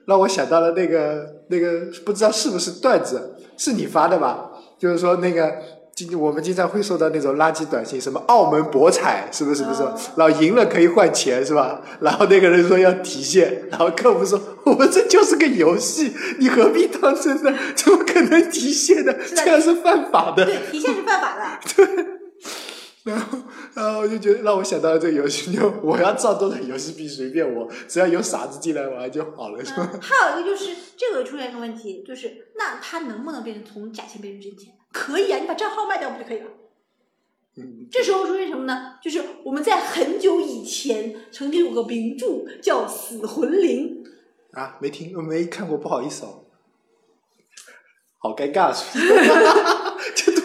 让我想到了那个那个，不知道是不是段子，是你发的吧？就是说那个经我们经常会收到那种垃圾短信，什么澳门博彩是不是？不是？哦然后赢了可以换钱是吧？然后那个人说要提现，然后客服说我们这就是个游戏，你何必当真呢？怎么可能提现呢？这样是犯法的。对，提现是犯法的。然后，然后我就觉得让我想到了这个游戏，就我要造多少游戏币随便我，只要有傻子进来玩就好了，是吧？嗯，还有一个就是这个出现一个问题，就是那他能不能变成从假钱变成真钱？可以啊，你把账号卖掉不就可以了？嗯，这时候出现什么呢？就是我们在很久以前曾经有个名著叫《死魂灵》，啊，没听没看过，不好意思哦。好尴尬，是吧就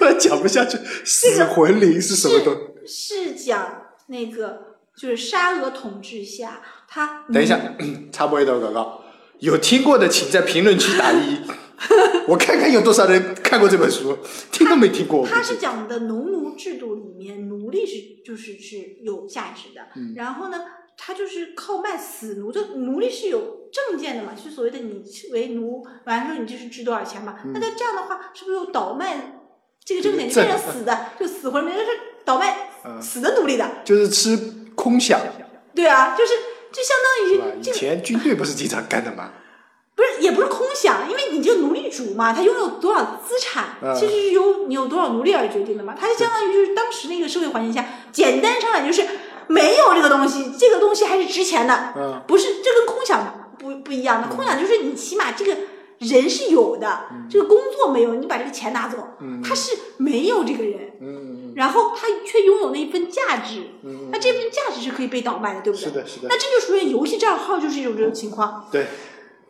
突然讲不下去。死魂灵是什么东西？是讲那个就是沙俄统治下，他等一下，插播一段广告。有听过的，请在评论区打一，我看看有多少人看过这本书，听都没听过。他是讲的农奴制度里面，奴隶是就是是有价值的。嗯然后呢，他就是靠卖死奴，就奴隶是有证件的嘛，就所谓的你为奴，完了之后你就是值多少钱嘛。嗯那他这样的话，是不是有倒卖这个证件，就证变成死的，就死魂，就是倒卖嗯死的奴隶的。就是吃空饷，对啊，就是就相当于这个前军队不是经常干的吗？不是也不是空想，因为你这个奴隶主嘛，他拥有多少资产，嗯其实是由你有多少奴隶而决定的嘛。他就相当于就是当时那个社会环境下，简单上来就是没有这个东西，这个东西还是值钱的，嗯不是这跟空想不不一样的。空想就是你起码这个人是有的，这个工作没有，你把这个钱拿走，嗯他是没有这个人，嗯然后他却拥有那一份价值，嗯那这份价值是可以被倒卖的，对不对？是的，是的那，这就属于游戏账号，就是一种这种情况。对。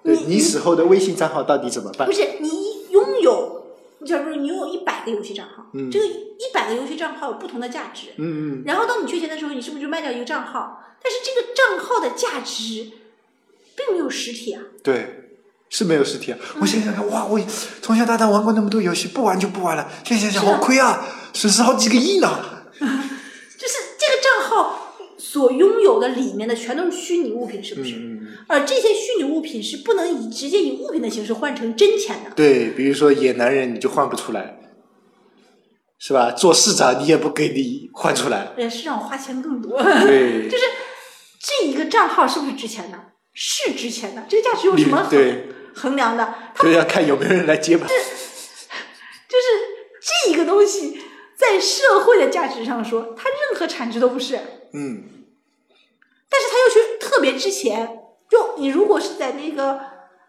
对你你死后的微信账号到底怎么办不？是你拥有，你假如你拥有一百个游戏账号，嗯这个一百个游戏账号有不同的价值，嗯嗯，然后当你缺钱的时候，你是不是就卖掉一个账号？但是这个账号的价值并没有实体啊。对，是没有实体啊。嗯我现在想想，哇，我从小到大玩过那么多游戏，不玩就不玩了。现在想想，好亏啊，损失好几个亿呢。就是这个账号所拥有的里面的全都是虚拟物品，是不是？而这些虚拟物品是不能以直接以物品的形式换成真钱的。对，比如说野男人，你就换不出来，是吧？做市长你也不给你换出来。呃，市场花钱更多。对，就是这一个账号是不是值钱的？是值钱的。这个价值有什么对，衡量的？它就要看有没有人来接盘。就是这一个东西，在社会的价值上说，它任何产值都不是，嗯但是它又去特别值钱。就你如果是在那个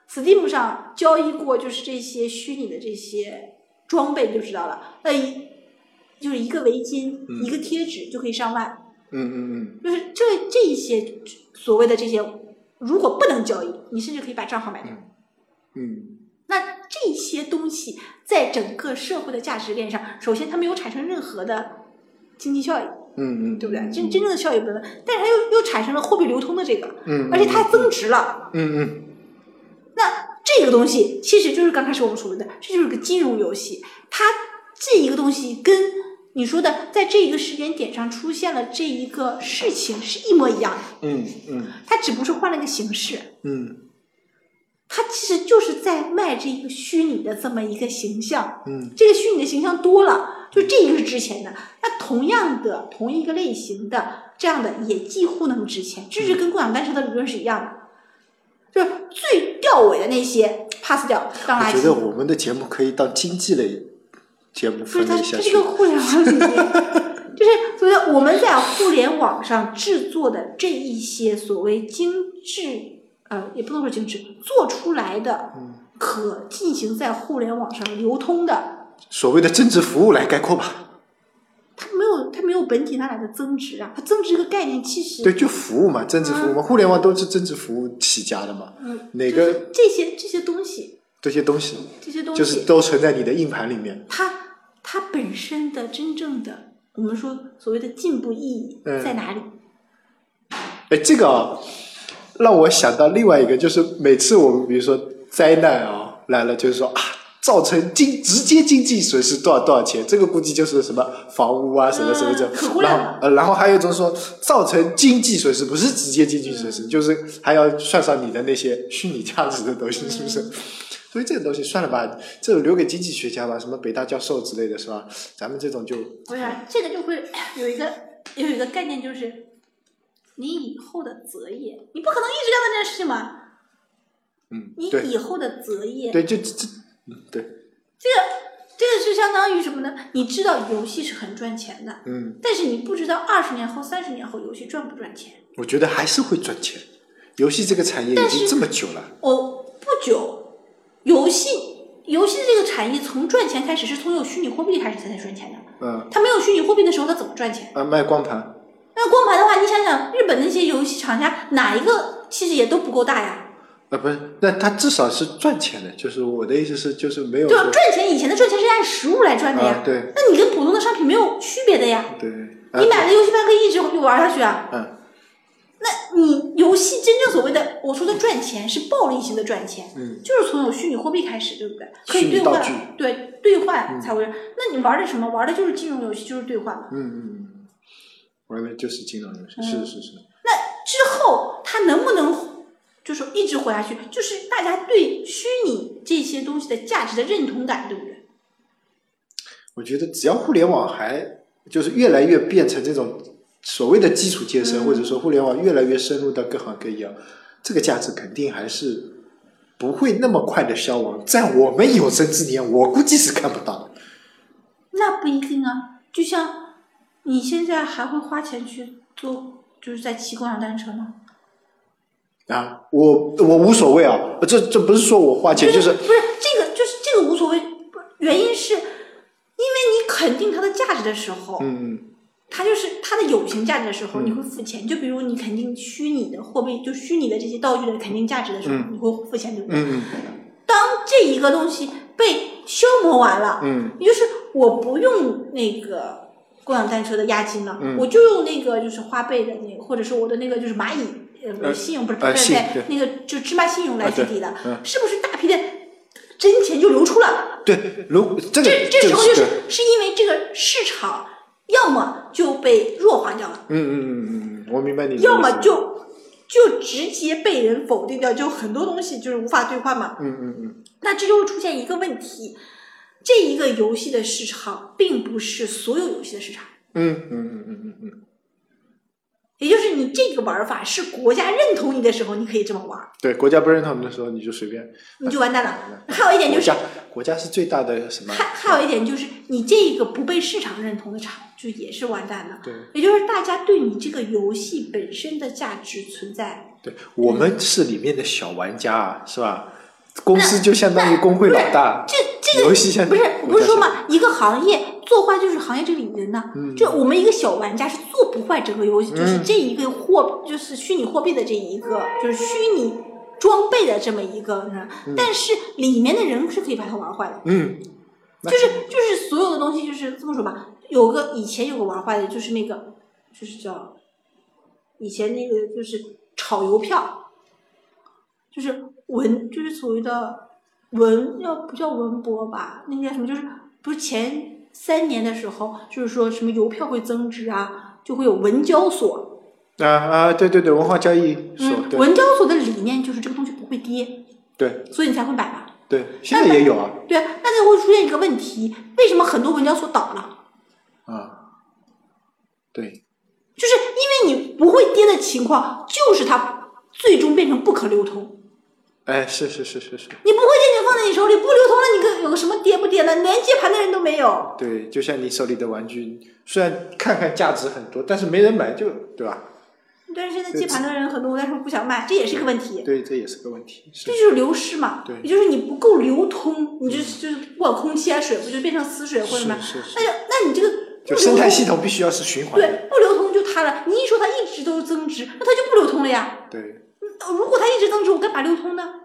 Steam 上交易过，就是这些虚拟的这些装备，你就知道了。那一就是一个围巾、嗯一个贴纸就可以上万，嗯嗯嗯就是这这一些所谓的这些，如果不能交易，你甚至可以把账号卖掉。嗯嗯那这些东西在整个社会的价值链上，首先它没有产生任何的经济效益，嗯嗯，对不对？真真正的效益不能，但是它又又产生了货币流通的这个，嗯，而且它增值了。嗯嗯那这个东西其实就是刚开始我们说的，这就是个金融游戏。它这一个东西跟你说的在这一个时间点上出现了这一个事情是一模一样的，嗯嗯它只不过是换了个形式。嗯它其实就是在卖这一个虚拟的这么一个形象，嗯这个虚拟的形象多了，就这个是值钱的。那同样的同一个类型的这样的也几乎能值钱，这是跟共享单车的理论是一样的。就是最吊尾的那些 pass 掉当垃圾，我觉得我们的节目可以当经济类节目不是它，分类下去它是个。互联网里面，就是所以我们在互联网上制作的这一些所谓精致，呃，也不能说精致，做出来的嗯可进行在互联网上流通的，所谓的增值服务来概括吧，它没有它没有本体那来的增值啊，它增值这个概念其实对，就服务嘛，增值服务嘛，互联网都是增值服务起家的嘛。嗯，哪个就是这些这些东西，这些东西这些东西，就是都存在你的硬盘里面。它它本身的真正的我们说所谓的进步意义嗯在哪里？哎，这个啊，让我想到另外一个，就是每次我们比如说灾难啊来了，就是说啊，造成经直接经济损失多少多少钱，这个估计就是什么房屋啊，什么什么这然后呃，然后还有一种说造成经济损失，不是直接经济损失，就是还要算上你的那些虚拟价值的东西，是不是？所以这个东西算了吧，这个留给经济学家吧，什么北大教授之类的是吧？咱们这种就不是这个就会有一个有一个概念，就是你以后的择业，你不可能一直干这件事情嘛。嗯，你以后的择业，对，就这对，这个这个是相当于什么呢？你知道游戏是很赚钱的，嗯，但是你不知道二十年后、三十年后游戏赚不赚钱。我觉得还是会赚钱。游戏这个产业已经这么久了，哦，不久，游戏游戏这个产业从赚钱开始，是从有虚拟货币开始才才赚钱的。嗯，它没有虚拟货币的时候，它怎么赚钱？啊，卖光盘，那光盘的话，你想想，日本那些游戏厂家哪一个其实也都不够大呀？啊，不是，那他至少是赚钱的，就是我的意思是，就是没有对赚钱以前的赚钱是按实物来赚的呀。啊，对那你跟普通的商品没有区别的呀。对，啊你买了游戏盘可以一直玩下去啊。嗯那你游戏真正所谓的我说的赚钱是暴利型的赚钱，嗯，就是从有虚拟货币开始，对不对？可以兑换对兑换才会。那你玩的什么？玩的就是金融游戏，就是兑换嘛。嗯嗯嗯，玩的就是金融游戏，嗯是是是，那之后它能不能就是说一直活下去？就是大家对虚拟这些东西的价值的认同感，对不对？我觉得只要互联网还就是越来越变成这种所谓的基础建设，嗯或者说互联网越来越深入到各行各业，这个价值肯定还是不会那么快的消亡。在我们有生之年，我估计是看不到的。那不一定啊。就像你现在还会花钱去做，就是在骑共享单车吗？啊，我我无所谓啊，这这不是说我花钱，就是不是这个，就是这个无所谓。不原因是因为你肯定它的价值的时候，嗯它就是它的有形价值的时候，嗯你会付钱。就比如你肯定虚拟的货币，就虚拟的这些道具的肯定价值的时候，嗯你会付钱，对不对？嗯当这一个东西被消磨完了，嗯也就是我不用那个共享单车的押金了，嗯我就用那个就是花呗的那个，或者是我的那个就是蚂蚁呃呃信用不是不对信对那个就芝麻信用来去抵的，嗯是不是大批的真钱就流出了？对，如这个这这时候就是是因为这个市场要么就被弱化掉了，嗯嗯嗯嗯嗯，我明白你要么就就直接被人否定掉，就很多东西就是无法兑换嘛。嗯嗯嗯那这就会出现一个问题，这一个游戏的市场并不是所有游戏的市场，嗯嗯嗯嗯嗯嗯，也就是你这个玩法是国家认同你的时候，你可以这么玩，对，国家不认同你的时候，你就随便。你就完蛋了。还有一点就是国家，是最大的什么？还还有一点就是，你这个不被市场认同的场，就也是完蛋的。对也就是大家对你这个游戏本身的价值存在，对，我们是里面的小玩家啊，是吧？公司就相当于工会老大，这这个游戏相不是不是说嘛，一个行业做坏就是行业这里人呐、嗯。就我们一个小玩家是做不坏整个游戏，就是嗯。这一个货，就是虚拟货币的这一个，就是虚拟装备的这么一个人，但是里面的人是可以把它玩坏的，嗯，就是。就是所有的东西就是这么说吧，有个以前有个玩坏的，就是那个就是叫以前那个就是炒邮票，就是文就是所谓的文要不叫文博吧，那个叫什么就是不是前三年的时候，就是说什么邮票会增值啊，就会有文交所，啊啊，对对对，文化交易所，嗯，文交所的理念就是这个东西不会跌，对。所以你才会买嘛。对，现在也有啊。对啊，那就会出现一个问题，为什么很多文交所倒了？啊，对，就是因为你不会跌的情况，就是它最终变成不可流通。哎，是是是是是，你不会跌，你放在你手里不流通了，你个有个什么跌不跌的？连接盘的人都没有。对，就像你手里的玩具，虽然看看价值很多，但是没人买就，对吧？但是现在接盘的人很多，但是不想卖，这也是个问题。对，这也是个问题。这就是流失嘛，对也就是你不够流通，你就是就是不管空气啊水，不就变成死水或者什么？那就那你这个就生态系统必须要是循环的。对不流通就塌了。你一说它一直都增值，那它就不流通了呀。对，如果它一直增值，我干嘛流通呢？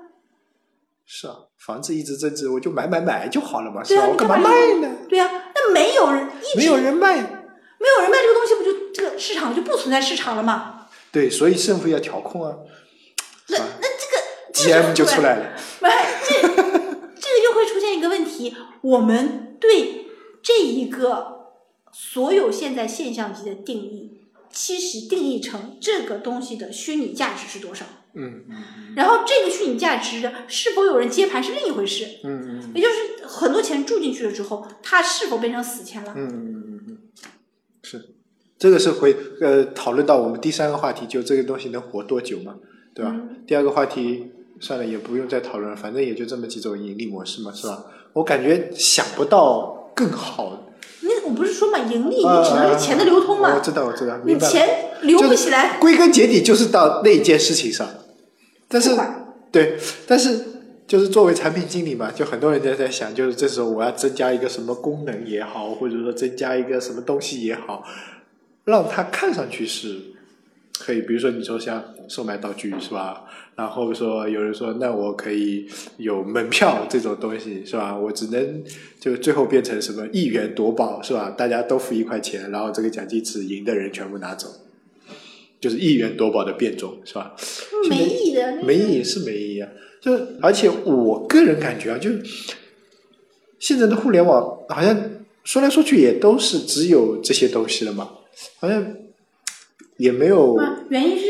是啊，房子一直增值，我就买买买就好了嘛，是对啊，吧？我你干嘛卖呢？对呀、那没有人一直没有人卖。没有人卖这个东西，不就这个市场就不存在市场了吗？对，所以政府要调控啊。那那这个这 GM 就出来了。不是这这个又会出现一个问题，我们对这一个所有现在现象级的定义，其实定义成这个东西的虚拟价值是多少？嗯嗯然后这个虚拟价值是否有人接盘是另一回事，嗯嗯也就是很多钱注进去了之后，它是否变成死钱了？嗯嗯嗯嗯，是，这个是回呃讨论到我们第三个话题，就这个东西能活多久嘛，对吧？嗯第二个话题算了，也不用再讨论了，反正也就这么几种盈利模式嘛，是吧？我感觉想不到更好你。我不是说嘛，盈利你只能是钱的流通嘛，我知道，我知道，你。钱流不起来，归根结底就是到那件事情上，但是对，但是就是作为产品经理嘛，就很多人在在想，就是这时候我要增加一个什么功能也好，或者说增加一个什么东西也好，让它看上去是可以，比如说你说像售卖道具是吧？然后说有人说那我可以有门票这种东西是吧？我只能就最后变成什么一元夺宝是吧？大家都付一块钱，然后这个奖金池赢的人全部拿走。就是一元夺宝的变种，是吧？没意义的，没意义是没意义啊。就而且我个人感觉啊，就现在的互联网好像说来说去也都是只有这些东西了嘛，好像也没有啊，原因是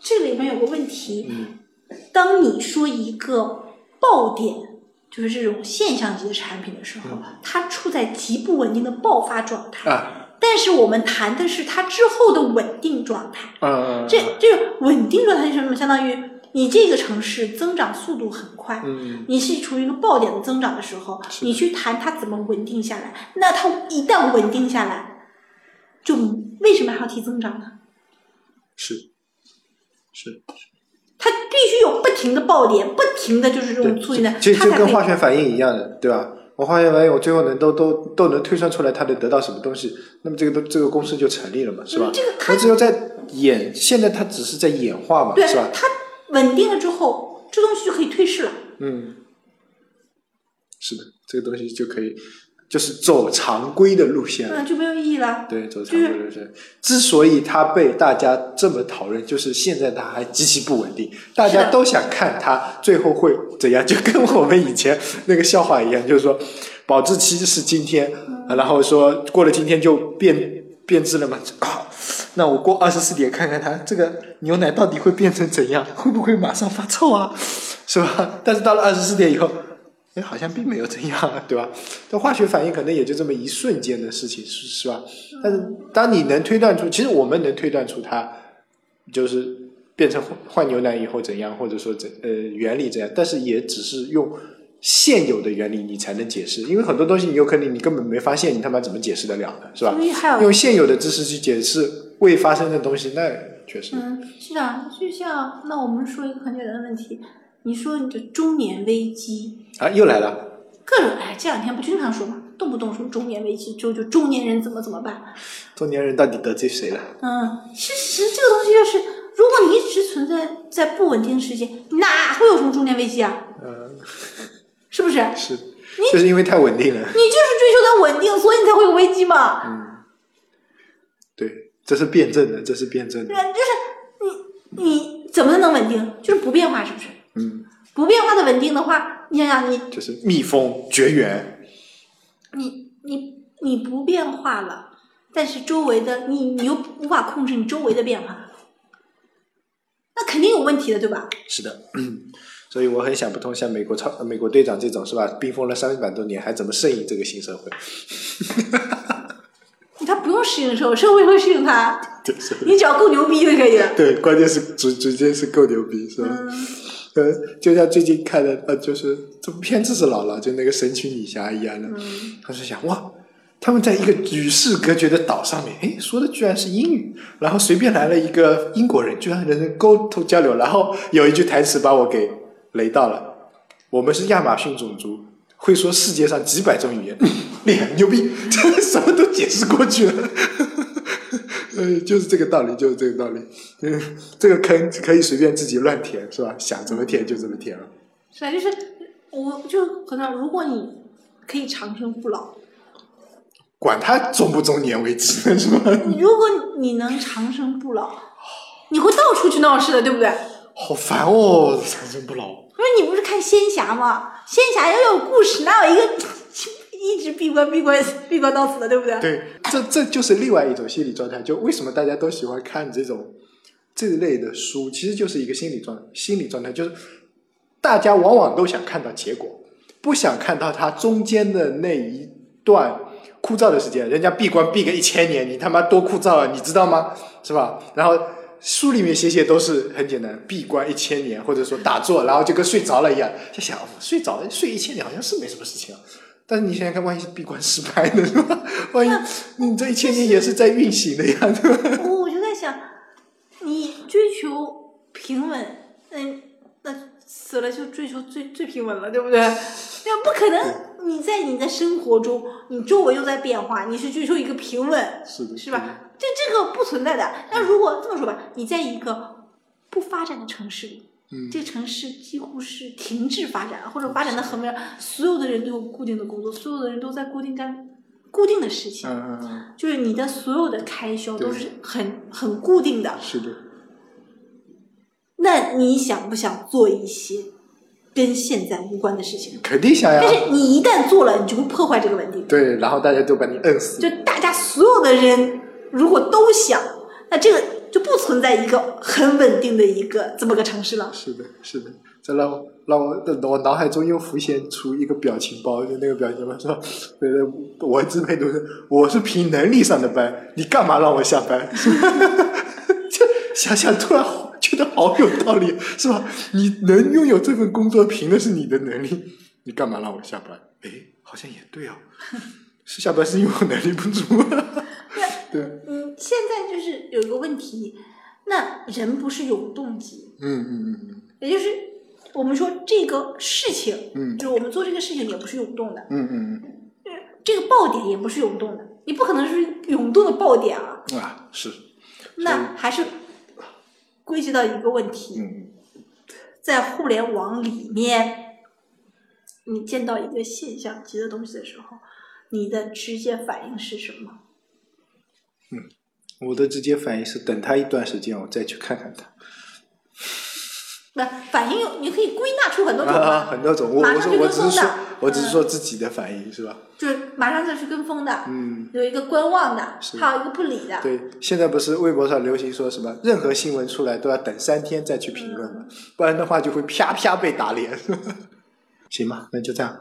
这里面有个问题，嗯当你说一个爆点，就是这种现象级的产品的时候，它处在极不稳定的爆发状态。但是我们谈的是它之后的稳定状态。嗯这这个稳定状态是什么？相当于你这个城市增长速度很快，嗯你是处于一个爆点的增长的时候，你去谈它怎么稳定下来，那它一旦稳定下来，就为什么还要提增长呢？是是，它必须有不停的爆点，不停的就是这种促进的，其实就跟化学反应一样的，对吧？我化学反应，我最后能都都都能推算出来它能得到什么东西，那么这个都这个公式就成立了嘛，是吧嗯？这个它我只有在演，现在它只是在演化嘛，对是吧？它稳定了之后，这东西就可以退市了。嗯，是的，这个东西就可以，就是走常规的路线了。嗯，就没有意义了。对，走常规路线。之所以它被大家这么讨论，就是现在它还极其不稳定，大家都想看它最后会怎样，就跟我们以前那个笑话一样，就是说保质期是今天，嗯然后说过了今天就变变质了嘛。啊，那我过二十四点看看它这个牛奶到底会变成怎样，会不会马上发臭啊？是吧？但是到了二十四点以后，哎，好像并没有怎样啊，对吧？但化学反应可能也就这么一瞬间的事情，是是吧？但是当你能推断出，其实我们能推断出它就是变成换换牛奶以后怎样，或者说怎呃原理怎样，但是也只是用现有的原理你才能解释，因为很多东西你有可能你根本没发现，你他妈怎么解释得了呢？是吧用现有的知识去解释未发生的东西，那确实，嗯，是的，就像那我们说一个很简单的问题，你说你的中年危机，啊，又来了，各种哎，这两天不经常说嘛，动不动说中年危机，就就中年人怎么怎么办？中年人到底得罪谁了？嗯，其实这个东西就是，如果你一直存在在不稳定世界，哪会有什么中年危机啊？嗯，是不是？你是，就是因为太稳定了。你就是追求的稳定，所以你才会有危机嘛。嗯，对，这是辩证的，这是辩证的就是你你怎么能稳定？就是不变化，是不是？嗯，不变化的稳定的话，你想想你就是蜜蜂绝缘。你你你不变化了，但是周围的你你又无法控制你周围的变化，那肯定有问题的，对吧？是的，嗯，所以我很想不通，像美国超、呃美国队长这种是吧，冰封了三百多年，还怎么适应这个新社会？他不用适应社会，社会会适应他，你只要够牛逼就可以了。对，关键是主直接是够牛逼，是吧？嗯，呃，就像最近看的，呃，就是这部片子是老了，就那个神奇女侠一样的，嗯他是想哇。他们在一个与世隔绝的岛上面，哎，说的居然是英语，然后随便来了一个英国人，居然能沟通交流，然后有一句台词把我给雷到了：我们是亚马逊种族，会说世界上几百种语言，厉害牛逼，这 什么都解释过去了。呃，就是这个道理，就是这个道理。嗯，这个坑可以随便自己乱填，是吧？想怎么填就怎么填了。是啊，就是我就可能，如果你可以长生不老，管他中不中年危机，是吧？如果你能长生不老，你会到处去闹事的，对不对？好烦哦，长生不老。因为你不是看仙侠吗？仙侠要有故事，哪有一个一直闭关闭关闭关到死的，对不对？对，这这就是另外一种心理状态。就为什么大家都喜欢看这种这类的书，其实就是一个心理状心理状态，就是大家往往都想看到结果，不想看到它中间的那一段枯燥的时间。人家闭关闭个一千年，你他妈多枯燥啊，你知道吗？是吧？然后书里面写写都是很简单，闭关一千年，或者说打坐，然后就跟睡着了一样。就想睡着了睡一千年好像是没什么事情啊。但是你想想看，万一是闭关失败呢，是吧？万一你这一千年也是在运行的呀，对吧？我我就在想，你追求平稳，嗯，那死了就追求最最平稳了，对不对？那不可能，你在你的生活中，你周围又在变化，你是追求一个平稳，是的，是吧？这这个不存在的。那如果这么说吧，你在一个不发展的城市里。嗯，这城市几乎是停滞发展，或者发展的很慢，所有的人都有固定的工作，所有的人都在固定干固定的事情，嗯嗯嗯，就是你的所有的开销都是很很固定的。是的。那你想不想做一些跟现在无关的事情？肯定想呀。但是你一旦做了，你就会破坏这个稳定。对，然后大家都把你摁死。就大家所有的人如果都想，那这个。就不存在一个很稳定的一个这么个城市了。是的，是的，这让我让我我脑海中又浮现出一个表情包，就那个表情包说：“呃，我支配都是我是凭能力上的班，你干嘛让我下班？”这 想想突然觉得好有道理，是吧？你能拥有这份工作，凭的是你的能力，你干嘛让我下班？哎，好像也对啊，是下班是因为我能力不足。对，嗯，现在就是有一个问题，那人不是永动机，嗯嗯嗯嗯，也就是我们说这个事情，嗯，就是我们做这个事情也不是永动的，嗯嗯嗯，这个爆点也不是永动的，你不可能是永动的爆点啊，啊是，那还是归结到一个问题，嗯，在互联网里面，你见到一个现象级的东西的时候，你的直接反应是什么？嗯，我的直接反应是等他一段时间，我再去看看他。那反应有，你可以归纳出很多种啊，很多种。我我说我只是说，我只是说自己的反应是吧？就是马上就去跟风的，嗯，有一个观望的，还有一个不理的。对，现在不是微博上流行说什么，任何新闻出来都要等三天再去评论嘛，不然的话就会啪啪被打脸。行吧，那就这样。